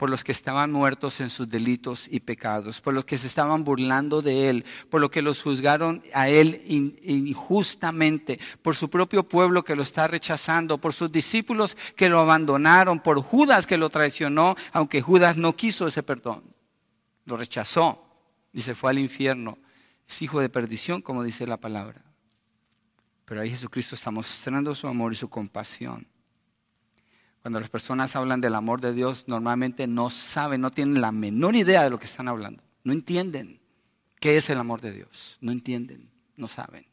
por los que estaban muertos en sus delitos y pecados, por los que se estaban burlando de él, por los que los juzgaron a él injustamente, por su propio pueblo que lo está rechazando, por sus discípulos que lo abandonaron, por Judas que lo traicionó, aunque Judas no quiso ese perdón, lo rechazó y se fue al infierno. Es hijo de perdición, como dice la palabra. Pero ahí Jesucristo está mostrando su amor y su compasión. Cuando las personas hablan del amor de Dios, normalmente no saben, no tienen la menor idea de lo que están hablando. No entienden qué es el amor de Dios. No entienden, no saben.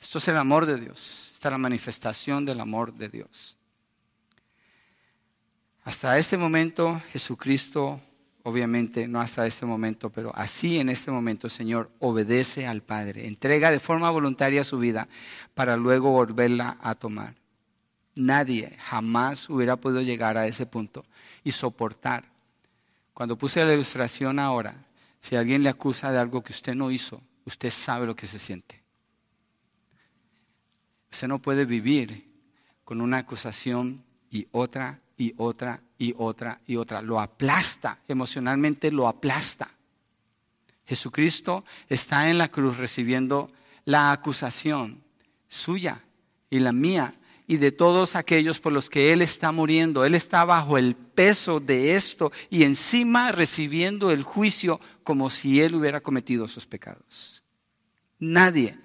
Esto es el amor de Dios. Esta es la manifestación del amor de Dios. Hasta este momento, Jesucristo, obviamente no hasta este momento, pero así en este momento, Señor, obedece al Padre, entrega de forma voluntaria su vida para luego volverla a tomar. Nadie jamás hubiera podido llegar a ese punto y soportar. Cuando puse la ilustración ahora, si alguien le acusa de algo que usted no hizo, usted sabe lo que se siente. Usted no puede vivir con una acusación y otra y otra y otra y otra. Lo aplasta, emocionalmente lo aplasta. Jesucristo está en la cruz recibiendo la acusación suya y la mía y de todos aquellos por los que Él está muriendo. Él está bajo el peso de esto y encima recibiendo el juicio como si Él hubiera cometido sus pecados. Nadie,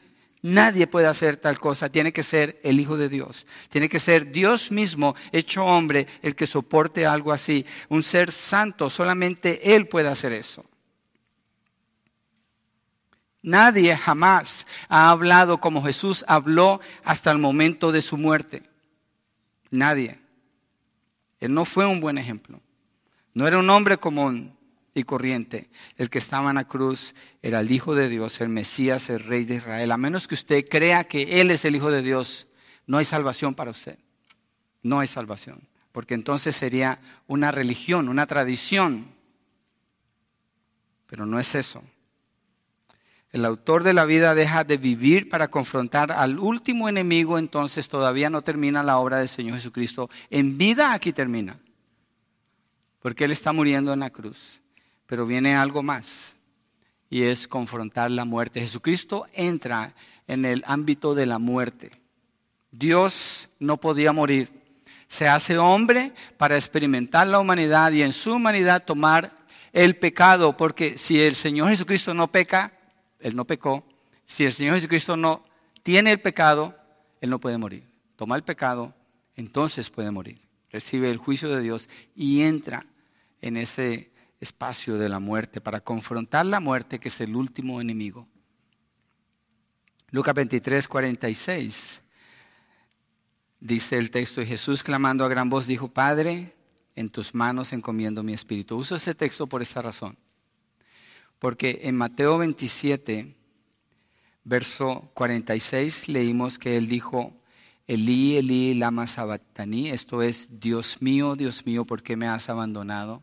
nadie puede hacer tal cosa. Tiene que ser el Hijo de Dios. Tiene que ser Dios mismo, hecho hombre, el que soporte algo así. Un ser santo, solamente Él puede hacer eso. Nadie jamás ha hablado como Jesús habló hasta el momento de su muerte. Nadie. Él no fue un buen ejemplo. No era un hombre común y corriente. El que estaba en la cruz era el Hijo de Dios, el Mesías, el Rey de Israel. A menos que usted crea que Él es el Hijo de Dios, no hay salvación para usted. No hay salvación. Porque entonces sería una religión, una tradición. Pero no es eso. El autor de la vida deja de vivir para confrontar al último enemigo, entonces todavía no termina la obra del Señor Jesucristo. En vida aquí termina, porque Él está muriendo en la cruz. Pero viene algo más, y es confrontar la muerte. Jesucristo entra en el ámbito de la muerte. Dios no podía morir. Se hace hombre para experimentar la humanidad y en su humanidad tomar el pecado, porque si el Señor Jesucristo no peca, él no pecó. Si el Señor Jesucristo no tiene el pecado, Él no puede morir. Toma el pecado, entonces puede morir. Recibe el juicio de Dios y entra en ese espacio de la muerte para confrontar la muerte que es el último enemigo. Lucas 23, 46. Dice el texto de Jesús clamando a gran voz, dijo, Padre, en tus manos encomiendo mi espíritu. Uso ese texto por esta razón. Porque en Mateo 27, verso 46, leímos que él dijo, Elí, Elí, lama sabatani, esto es, Dios mío, Dios mío, ¿por qué me has abandonado?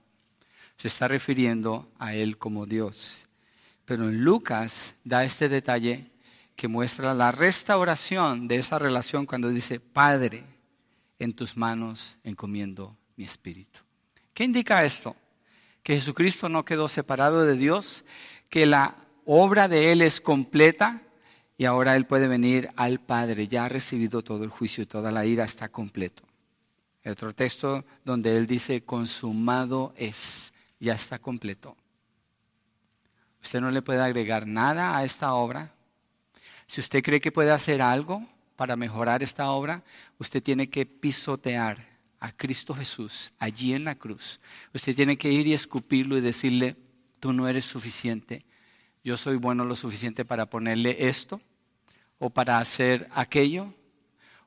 Se está refiriendo a él como Dios. Pero en Lucas da este detalle que muestra la restauración de esa relación cuando dice, Padre, en tus manos encomiendo mi espíritu. ¿Qué indica esto? que Jesucristo no quedó separado de Dios, que la obra de Él es completa y ahora Él puede venir al Padre. Ya ha recibido todo el juicio y toda la ira está completo. Otro texto donde Él dice, consumado es, ya está completo. Usted no le puede agregar nada a esta obra. Si usted cree que puede hacer algo para mejorar esta obra, usted tiene que pisotear a Cristo Jesús allí en la cruz, usted tiene que ir y escupirlo y decirle, tú no eres suficiente, yo soy bueno lo suficiente para ponerle esto o para hacer aquello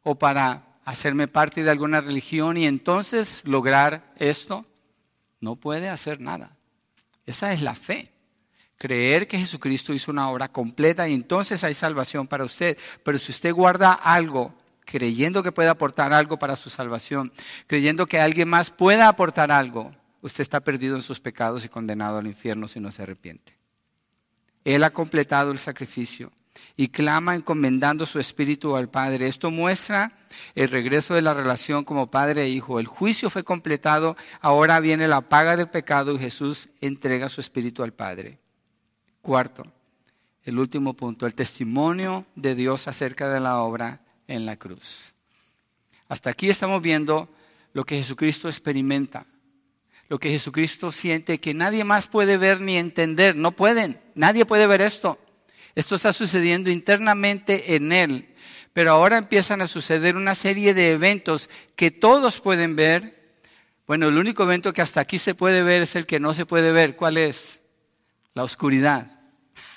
o para hacerme parte de alguna religión y entonces lograr esto. No puede hacer nada. Esa es la fe. Creer que Jesucristo hizo una obra completa y entonces hay salvación para usted. Pero si usted guarda algo creyendo que puede aportar algo para su salvación, creyendo que alguien más pueda aportar algo, usted está perdido en sus pecados y condenado al infierno si no se arrepiente. Él ha completado el sacrificio y clama encomendando su espíritu al Padre. Esto muestra el regreso de la relación como padre e hijo. El juicio fue completado, ahora viene la paga del pecado y Jesús entrega su espíritu al Padre. Cuarto, el último punto, el testimonio de Dios acerca de la obra en la cruz. Hasta aquí estamos viendo lo que Jesucristo experimenta, lo que Jesucristo siente que nadie más puede ver ni entender. No pueden, nadie puede ver esto. Esto está sucediendo internamente en Él. Pero ahora empiezan a suceder una serie de eventos que todos pueden ver. Bueno, el único evento que hasta aquí se puede ver es el que no se puede ver. ¿Cuál es? La oscuridad.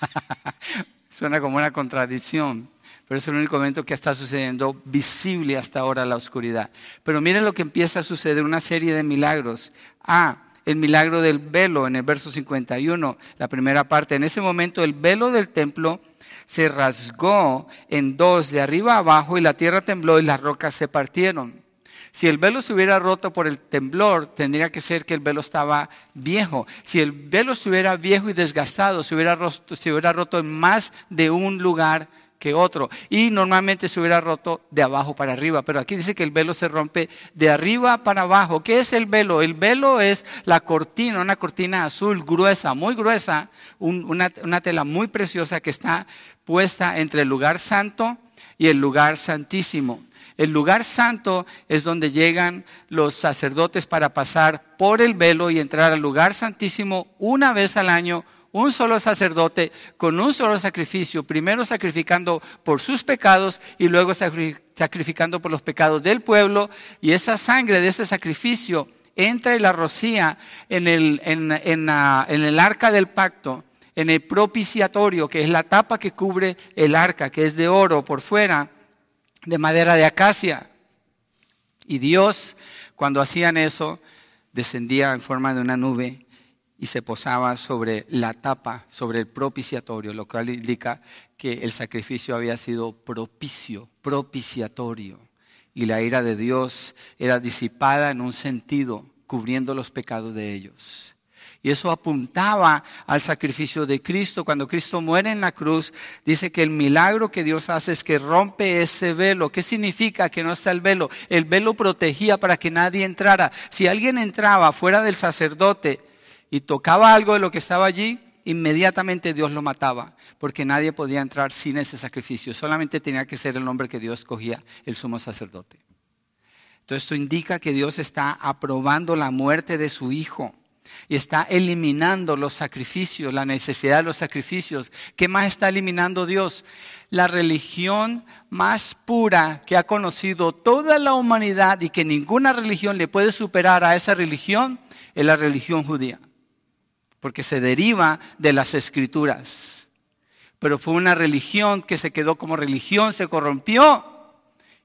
Suena como una contradicción pero es el único evento que está sucediendo visible hasta ahora la oscuridad. Pero miren lo que empieza a suceder, una serie de milagros. Ah, el milagro del velo en el verso 51, la primera parte. En ese momento el velo del templo se rasgó en dos, de arriba a abajo, y la tierra tembló y las rocas se partieron. Si el velo se hubiera roto por el temblor, tendría que ser que el velo estaba viejo. Si el velo estuviera viejo y desgastado, se hubiera roto, se hubiera roto en más de un lugar que otro. Y normalmente se hubiera roto de abajo para arriba, pero aquí dice que el velo se rompe de arriba para abajo. ¿Qué es el velo? El velo es la cortina, una cortina azul gruesa, muy gruesa, una, una tela muy preciosa que está puesta entre el lugar santo y el lugar santísimo. El lugar santo es donde llegan los sacerdotes para pasar por el velo y entrar al lugar santísimo una vez al año un solo sacerdote con un solo sacrificio, primero sacrificando por sus pecados y luego sacrificando por los pecados del pueblo, y esa sangre de ese sacrificio entra y la rocía en el, en, en el arca del pacto, en el propiciatorio, que es la tapa que cubre el arca, que es de oro por fuera, de madera de acacia. Y Dios, cuando hacían eso, descendía en forma de una nube y se posaba sobre la tapa, sobre el propiciatorio, lo cual indica que el sacrificio había sido propicio, propiciatorio. Y la ira de Dios era disipada en un sentido, cubriendo los pecados de ellos. Y eso apuntaba al sacrificio de Cristo. Cuando Cristo muere en la cruz, dice que el milagro que Dios hace es que rompe ese velo. ¿Qué significa que no está el velo? El velo protegía para que nadie entrara. Si alguien entraba fuera del sacerdote, y tocaba algo de lo que estaba allí, inmediatamente Dios lo mataba, porque nadie podía entrar sin ese sacrificio. Solamente tenía que ser el hombre que Dios escogía, el sumo sacerdote. Entonces esto indica que Dios está aprobando la muerte de su Hijo y está eliminando los sacrificios, la necesidad de los sacrificios. ¿Qué más está eliminando Dios? La religión más pura que ha conocido toda la humanidad y que ninguna religión le puede superar a esa religión es la religión judía porque se deriva de las escrituras. Pero fue una religión que se quedó como religión, se corrompió.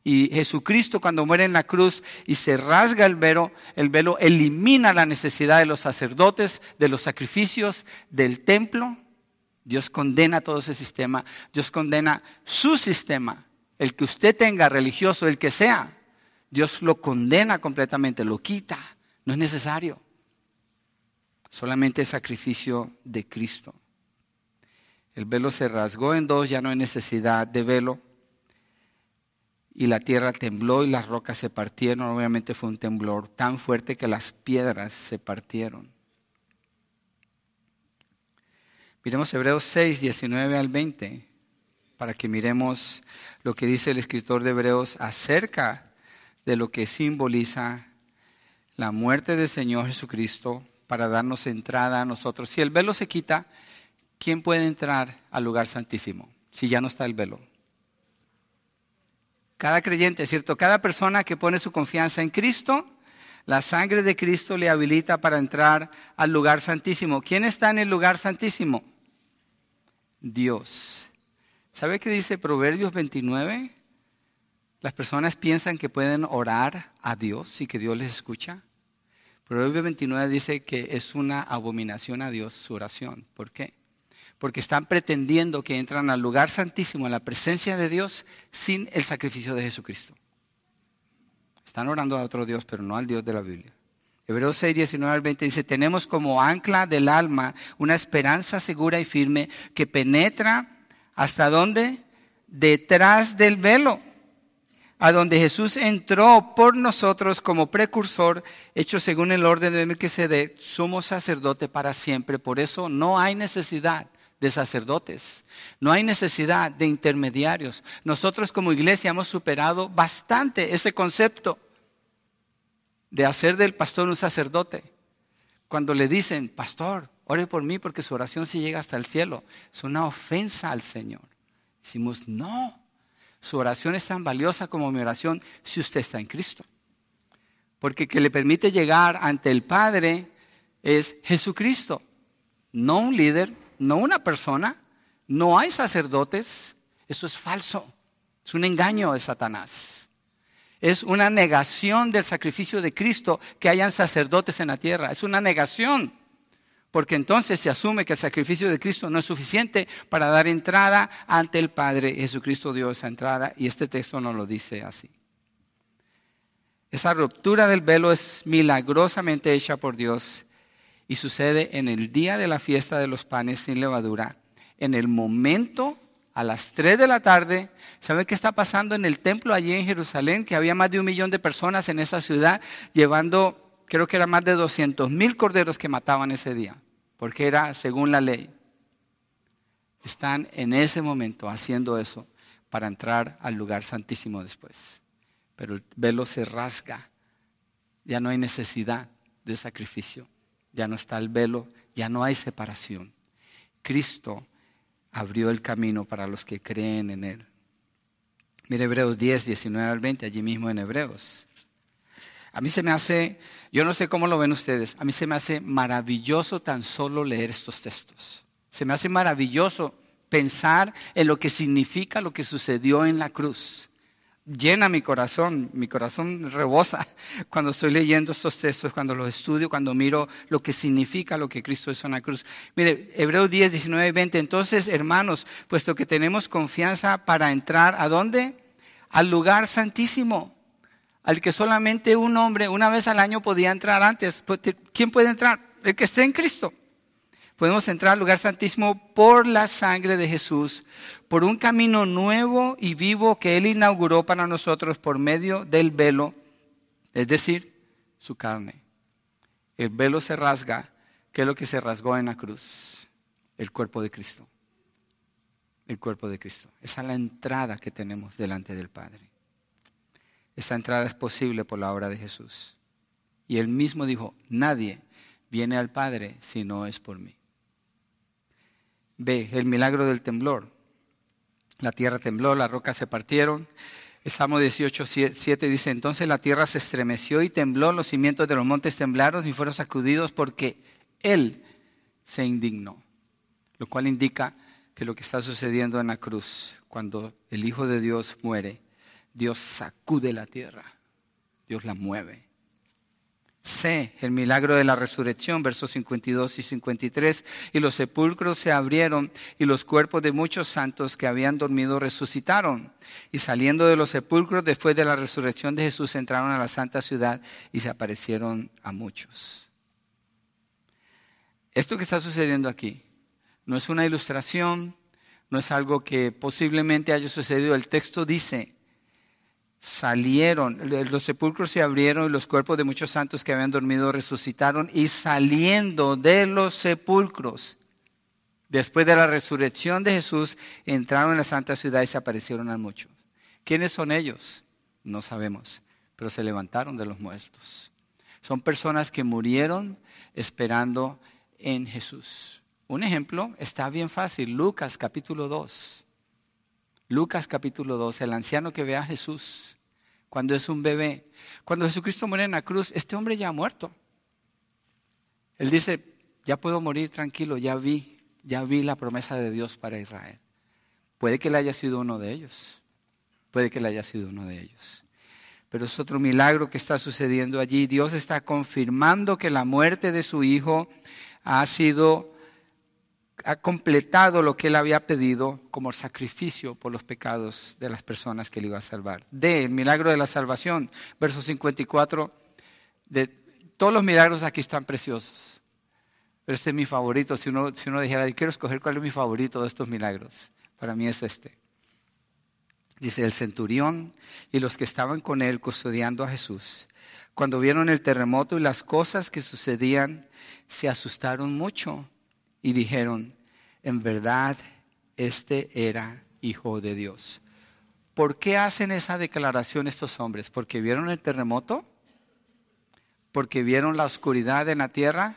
Y Jesucristo cuando muere en la cruz y se rasga el velo, el velo elimina la necesidad de los sacerdotes, de los sacrificios, del templo. Dios condena todo ese sistema. Dios condena su sistema. El que usted tenga religioso, el que sea, Dios lo condena completamente, lo quita. No es necesario solamente sacrificio de Cristo. El velo se rasgó en dos, ya no hay necesidad de velo. Y la tierra tembló y las rocas se partieron. Obviamente fue un temblor tan fuerte que las piedras se partieron. Miremos Hebreos 6, 19 al 20, para que miremos lo que dice el escritor de Hebreos acerca de lo que simboliza la muerte del Señor Jesucristo para darnos entrada a nosotros. Si el velo se quita, ¿quién puede entrar al lugar santísimo si ya no está el velo? Cada creyente, ¿cierto? Cada persona que pone su confianza en Cristo, la sangre de Cristo le habilita para entrar al lugar santísimo. ¿Quién está en el lugar santísimo? Dios. ¿Sabe qué dice Proverbios 29? Las personas piensan que pueden orar a Dios y que Dios les escucha. Proverbios 29 dice que es una abominación a Dios su oración. ¿Por qué? Porque están pretendiendo que entran al lugar santísimo, en la presencia de Dios, sin el sacrificio de Jesucristo. Están orando a otro Dios, pero no al Dios de la Biblia. Hebreos 6, 19 al 20 dice, tenemos como ancla del alma una esperanza segura y firme que penetra hasta dónde? Detrás del velo, a donde Jesús entró por nosotros como precursor, hecho según el orden de Melquisedec, somos sacerdote para siempre. Por eso no hay necesidad de sacerdotes, no hay necesidad de intermediarios. Nosotros como iglesia hemos superado bastante ese concepto de hacer del pastor un sacerdote. Cuando le dicen, pastor, ore por mí porque su oración sí llega hasta el cielo, es una ofensa al Señor. Decimos, no, su oración es tan valiosa como mi oración si usted está en Cristo. Porque que le permite llegar ante el Padre es Jesucristo, no un líder, no una persona, no hay sacerdotes, eso es falso, es un engaño de Satanás es una negación del sacrificio de Cristo que hayan sacerdotes en la tierra. Es una negación. Porque entonces se asume que el sacrificio de Cristo no es suficiente para dar entrada ante el Padre. Jesucristo dio esa entrada y este texto no lo dice así. Esa ruptura del velo es milagrosamente hecha por Dios y sucede en el día de la fiesta de los panes sin levadura, en el momento a las 3 de la tarde. ¿Sabe qué está pasando en el templo allí en Jerusalén? Que había más de un millón de personas en esa ciudad llevando, creo que era más de 200 mil corderos que mataban ese día, porque era según la ley. Están en ese momento haciendo eso para entrar al lugar santísimo después. Pero el velo se rasga. Ya no hay necesidad de sacrificio. Ya no está el velo, ya no hay separación. Cristo abrió el camino para los que creen en Él. Mire Hebreos 10, 19 al 20, allí mismo en Hebreos. A mí se me hace, yo no sé cómo lo ven ustedes, a mí se me hace maravilloso tan solo leer estos textos. Se me hace maravilloso pensar en lo que significa lo que sucedió en la cruz llena mi corazón, mi corazón rebosa cuando estoy leyendo estos textos, cuando los estudio, cuando miro lo que significa lo que Cristo hizo en la cruz. Mire, Hebreos 10, 19 20. Entonces, hermanos, puesto que tenemos confianza para entrar, ¿a dónde? Al lugar santísimo, al que solamente un hombre una vez al año podía entrar antes. Pues, ¿Quién puede entrar? El que esté en Cristo podemos entrar al lugar santísimo por la sangre de Jesús, por un camino nuevo y vivo que Él inauguró para nosotros por medio del velo, es decir, su carne. El velo se rasga, que es lo que se rasgó en la cruz, el cuerpo de Cristo. El cuerpo de Cristo. Esa es la entrada que tenemos delante del Padre. Esa entrada es posible por la obra de Jesús. Y él mismo dijo, nadie viene al Padre si no es por mí. Ve el milagro del temblor. La tierra tembló, las rocas se partieron. Salmo 18, 7 dice, entonces la tierra se estremeció y tembló, los cimientos de los montes temblaron y fueron sacudidos porque Él se indignó. Lo cual indica que lo que está sucediendo en la cruz, cuando el Hijo de Dios muere, Dios sacude la tierra, Dios la mueve. Sé el milagro de la resurrección, versos 52 y 53. Y los sepulcros se abrieron y los cuerpos de muchos santos que habían dormido resucitaron. Y saliendo de los sepulcros después de la resurrección de Jesús entraron a la santa ciudad y se aparecieron a muchos. Esto que está sucediendo aquí no es una ilustración, no es algo que posiblemente haya sucedido. El texto dice, salieron, los sepulcros se abrieron y los cuerpos de muchos santos que habían dormido resucitaron y saliendo de los sepulcros, después de la resurrección de Jesús, entraron en la santa ciudad y se aparecieron a muchos. ¿Quiénes son ellos? No sabemos, pero se levantaron de los muertos. Son personas que murieron esperando en Jesús. Un ejemplo está bien fácil, Lucas capítulo 2. Lucas capítulo 2, el anciano que ve a Jesús cuando es un bebé. Cuando Jesucristo muere en la cruz, este hombre ya ha muerto. Él dice, ya puedo morir tranquilo, ya vi, ya vi la promesa de Dios para Israel. Puede que le haya sido uno de ellos. Puede que le haya sido uno de ellos. Pero es otro milagro que está sucediendo allí. Dios está confirmando que la muerte de su hijo ha sido ha completado lo que él había pedido como sacrificio por los pecados de las personas que él iba a salvar. D, el milagro de la salvación, verso 54. De, todos los milagros aquí están preciosos. Pero este es mi favorito. Si uno, si uno dijera, quiero escoger cuál es mi favorito de estos milagros, para mí es este. Dice el centurión y los que estaban con él custodiando a Jesús, cuando vieron el terremoto y las cosas que sucedían, se asustaron mucho y dijeron, en verdad, este era hijo de Dios. ¿Por qué hacen esa declaración estos hombres? ¿Porque vieron el terremoto? ¿Porque vieron la oscuridad en la tierra?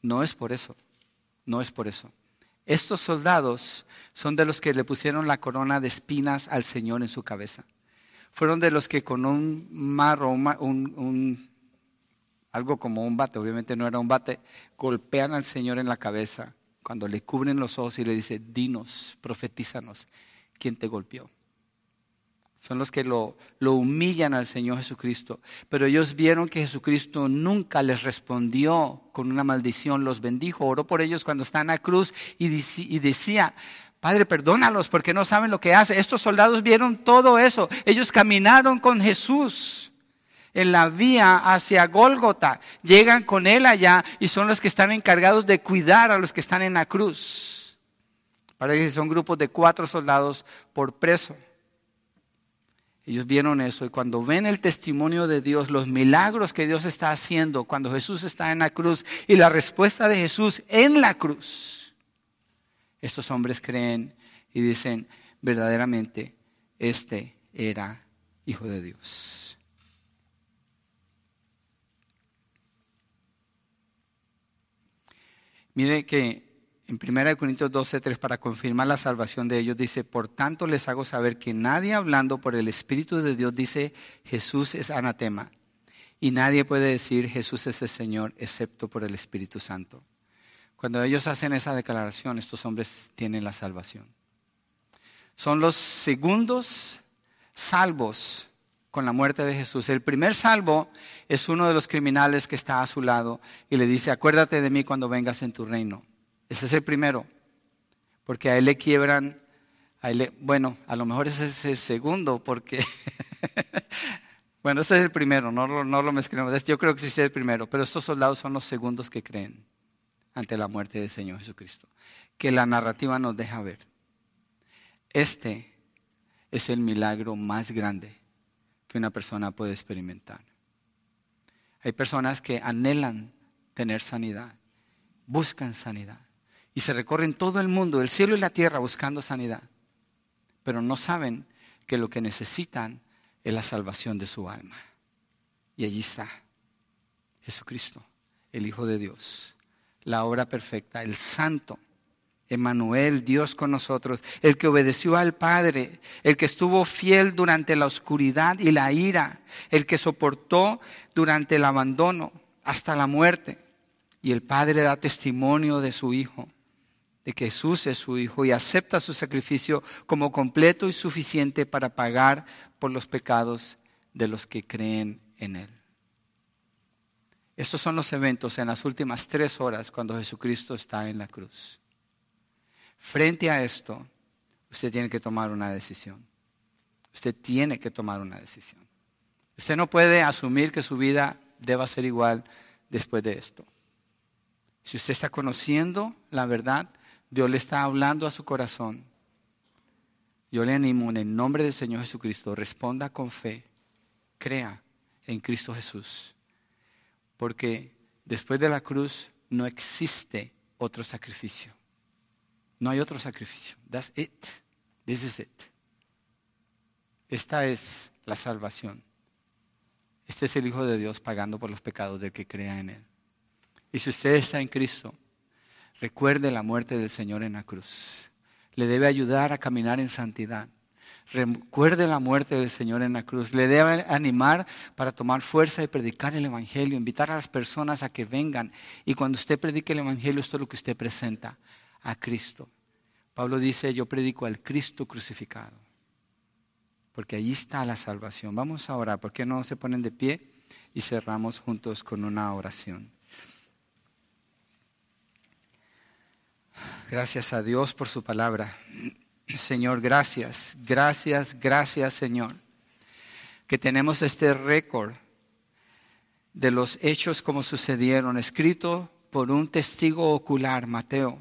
No es por eso, no es por eso. Estos soldados son de los que le pusieron la corona de espinas al Señor en su cabeza. Fueron de los que con un marro, un algo como un bate, obviamente no era un bate, golpean al Señor en la cabeza cuando le cubren los ojos y le dice, dinos, profetízanos, ¿quién te golpeó? Son los que lo, lo, humillan al Señor Jesucristo. Pero ellos vieron que Jesucristo nunca les respondió con una maldición, los bendijo, oró por ellos cuando están a cruz y, y decía, Padre, perdónalos porque no saben lo que hace. Estos soldados vieron todo eso. Ellos caminaron con Jesús en la vía hacia Gólgota. Llegan con él allá y son los que están encargados de cuidar a los que están en la cruz. Parece que son grupos de cuatro soldados por preso. Ellos vieron eso y cuando ven el testimonio de Dios, los milagros que Dios está haciendo, cuando Jesús está en la cruz y la respuesta de Jesús en la cruz, estos hombres creen y dicen, verdaderamente, este era Hijo de Dios. Mire que en 1 Corintios 12, 3, para confirmar la salvación de ellos, dice, por tanto les hago saber que nadie hablando por el Espíritu de Dios dice, Jesús es anatema. Y nadie puede decir, Jesús es el Señor, excepto por el Espíritu Santo. Cuando ellos hacen esa declaración, estos hombres tienen la salvación. Son los segundos salvos con la muerte de Jesús. El primer salvo es uno de los criminales que está a su lado y le dice, acuérdate de mí cuando vengas en tu reino. Ese es el primero, porque a él le quiebran, a bueno, a lo mejor ese es el segundo, porque, bueno, ese es el primero, no, no lo mezclemos, yo creo que sí es el primero, pero estos soldados son los segundos que creen ante la muerte del Señor Jesucristo, que la narrativa nos deja ver. Este es el milagro más grande que una persona puede experimentar. Hay personas que anhelan tener sanidad, buscan sanidad y se recorren todo el mundo, el cielo y la tierra buscando sanidad, pero no saben que lo que necesitan es la salvación de su alma. Y allí está Jesucristo, el Hijo de Dios, la obra perfecta, el santo Emanuel, Dios con nosotros, el que obedeció al Padre, el que estuvo fiel durante la oscuridad y la ira, el que soportó durante el abandono hasta la muerte. Y el Padre da testimonio de su Hijo, de que Jesús es su Hijo y acepta su sacrificio como completo y suficiente para pagar por los pecados de los que creen en Él. Estos son los eventos en las últimas tres horas cuando Jesucristo está en la cruz. Frente a esto, usted tiene que tomar una decisión. Usted tiene que tomar una decisión. Usted no puede asumir que su vida deba ser igual después de esto. Si usted está conociendo la verdad, Dios le está hablando a su corazón. Yo le animo en el nombre del Señor Jesucristo, responda con fe, crea en Cristo Jesús. Porque después de la cruz no existe otro sacrificio. No hay otro sacrificio. That's it. This is it. Esta es la salvación. Este es el Hijo de Dios pagando por los pecados del que crea en Él. Y si usted está en Cristo, recuerde la muerte del Señor en la cruz. Le debe ayudar a caminar en santidad. Recuerde la muerte del Señor en la cruz. Le debe animar para tomar fuerza y predicar el Evangelio, invitar a las personas a que vengan. Y cuando usted predique el Evangelio, esto es lo que usted presenta a Cristo Pablo dice, yo predico al Cristo crucificado, porque allí está la salvación. Vamos a orar, ¿por qué no se ponen de pie y cerramos juntos con una oración? Gracias a Dios por su palabra. Señor, gracias, gracias, gracias Señor, que tenemos este récord de los hechos como sucedieron, escrito por un testigo ocular, Mateo,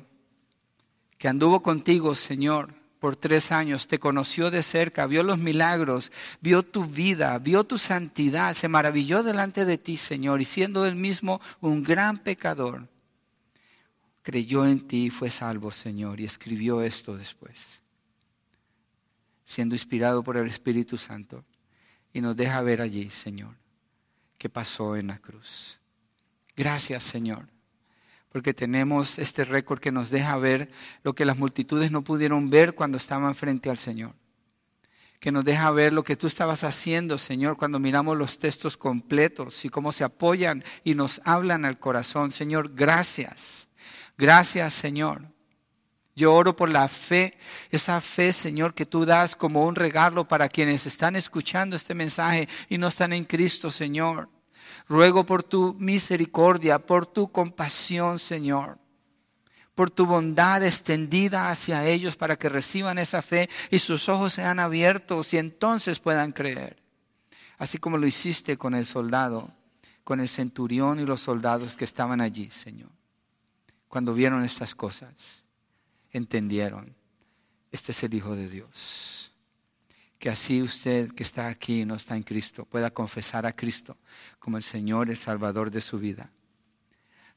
que anduvo contigo, Señor, por tres años, te conoció de cerca, vio los milagros, vio tu vida, vio tu santidad, se maravilló delante de ti, Señor, y siendo él mismo un gran pecador, creyó en ti y fue salvo, Señor, y escribió esto después, siendo inspirado por el Espíritu Santo, y nos deja ver allí, Señor, qué pasó en la cruz. Gracias, Señor, porque tenemos este récord que nos deja ver lo que las multitudes no pudieron ver cuando estaban frente al Señor. Que nos deja ver lo que tú estabas haciendo, Señor, cuando miramos los textos completos y cómo se apoyan y nos hablan al corazón. Señor, gracias. Gracias, Señor. Yo oro por la fe, esa fe, Señor, que tú das como un regalo para quienes están escuchando este mensaje y no están en Cristo, Señor. Ruego por tu misericordia, por tu compasión, Señor, por tu bondad extendida hacia ellos para que reciban esa fe y sus ojos sean abiertos y entonces puedan creer. Así como lo hiciste con el soldado, con el centurión y los soldados que estaban allí, Señor cuando vieron estas cosas, entendieron, este es el Hijo de Dios. Que así usted que está aquí y no está en Cristo pueda confesar a Cristo como el Señor, el Salvador de su vida.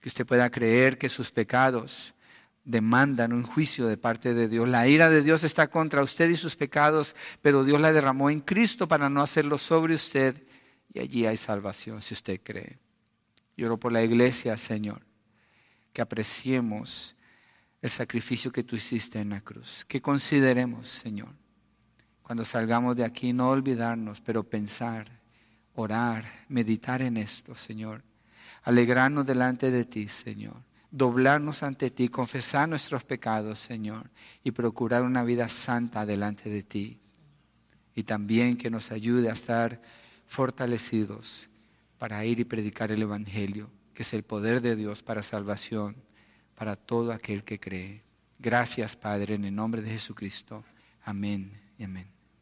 Que usted pueda creer que sus pecados demandan un juicio de parte de Dios. La ira de Dios está contra usted y sus pecados, pero Dios la derramó en Cristo para no hacerlo sobre usted y allí hay salvación si usted cree. Lloro por la iglesia, Señor que apreciemos el sacrificio que tú hiciste en la cruz. Que consideremos, Señor, cuando salgamos de aquí, no olvidarnos, pero pensar, orar, meditar en esto, Señor. Alegrarnos delante de ti, Señor. Doblarnos ante ti, confesar nuestros pecados, Señor, y procurar una vida santa delante de ti. Y también que nos ayude a estar fortalecidos para ir y predicar el Evangelio que es el poder de Dios para salvación para todo aquel que cree. Gracias, Padre, en el nombre de Jesucristo. Amén y amén.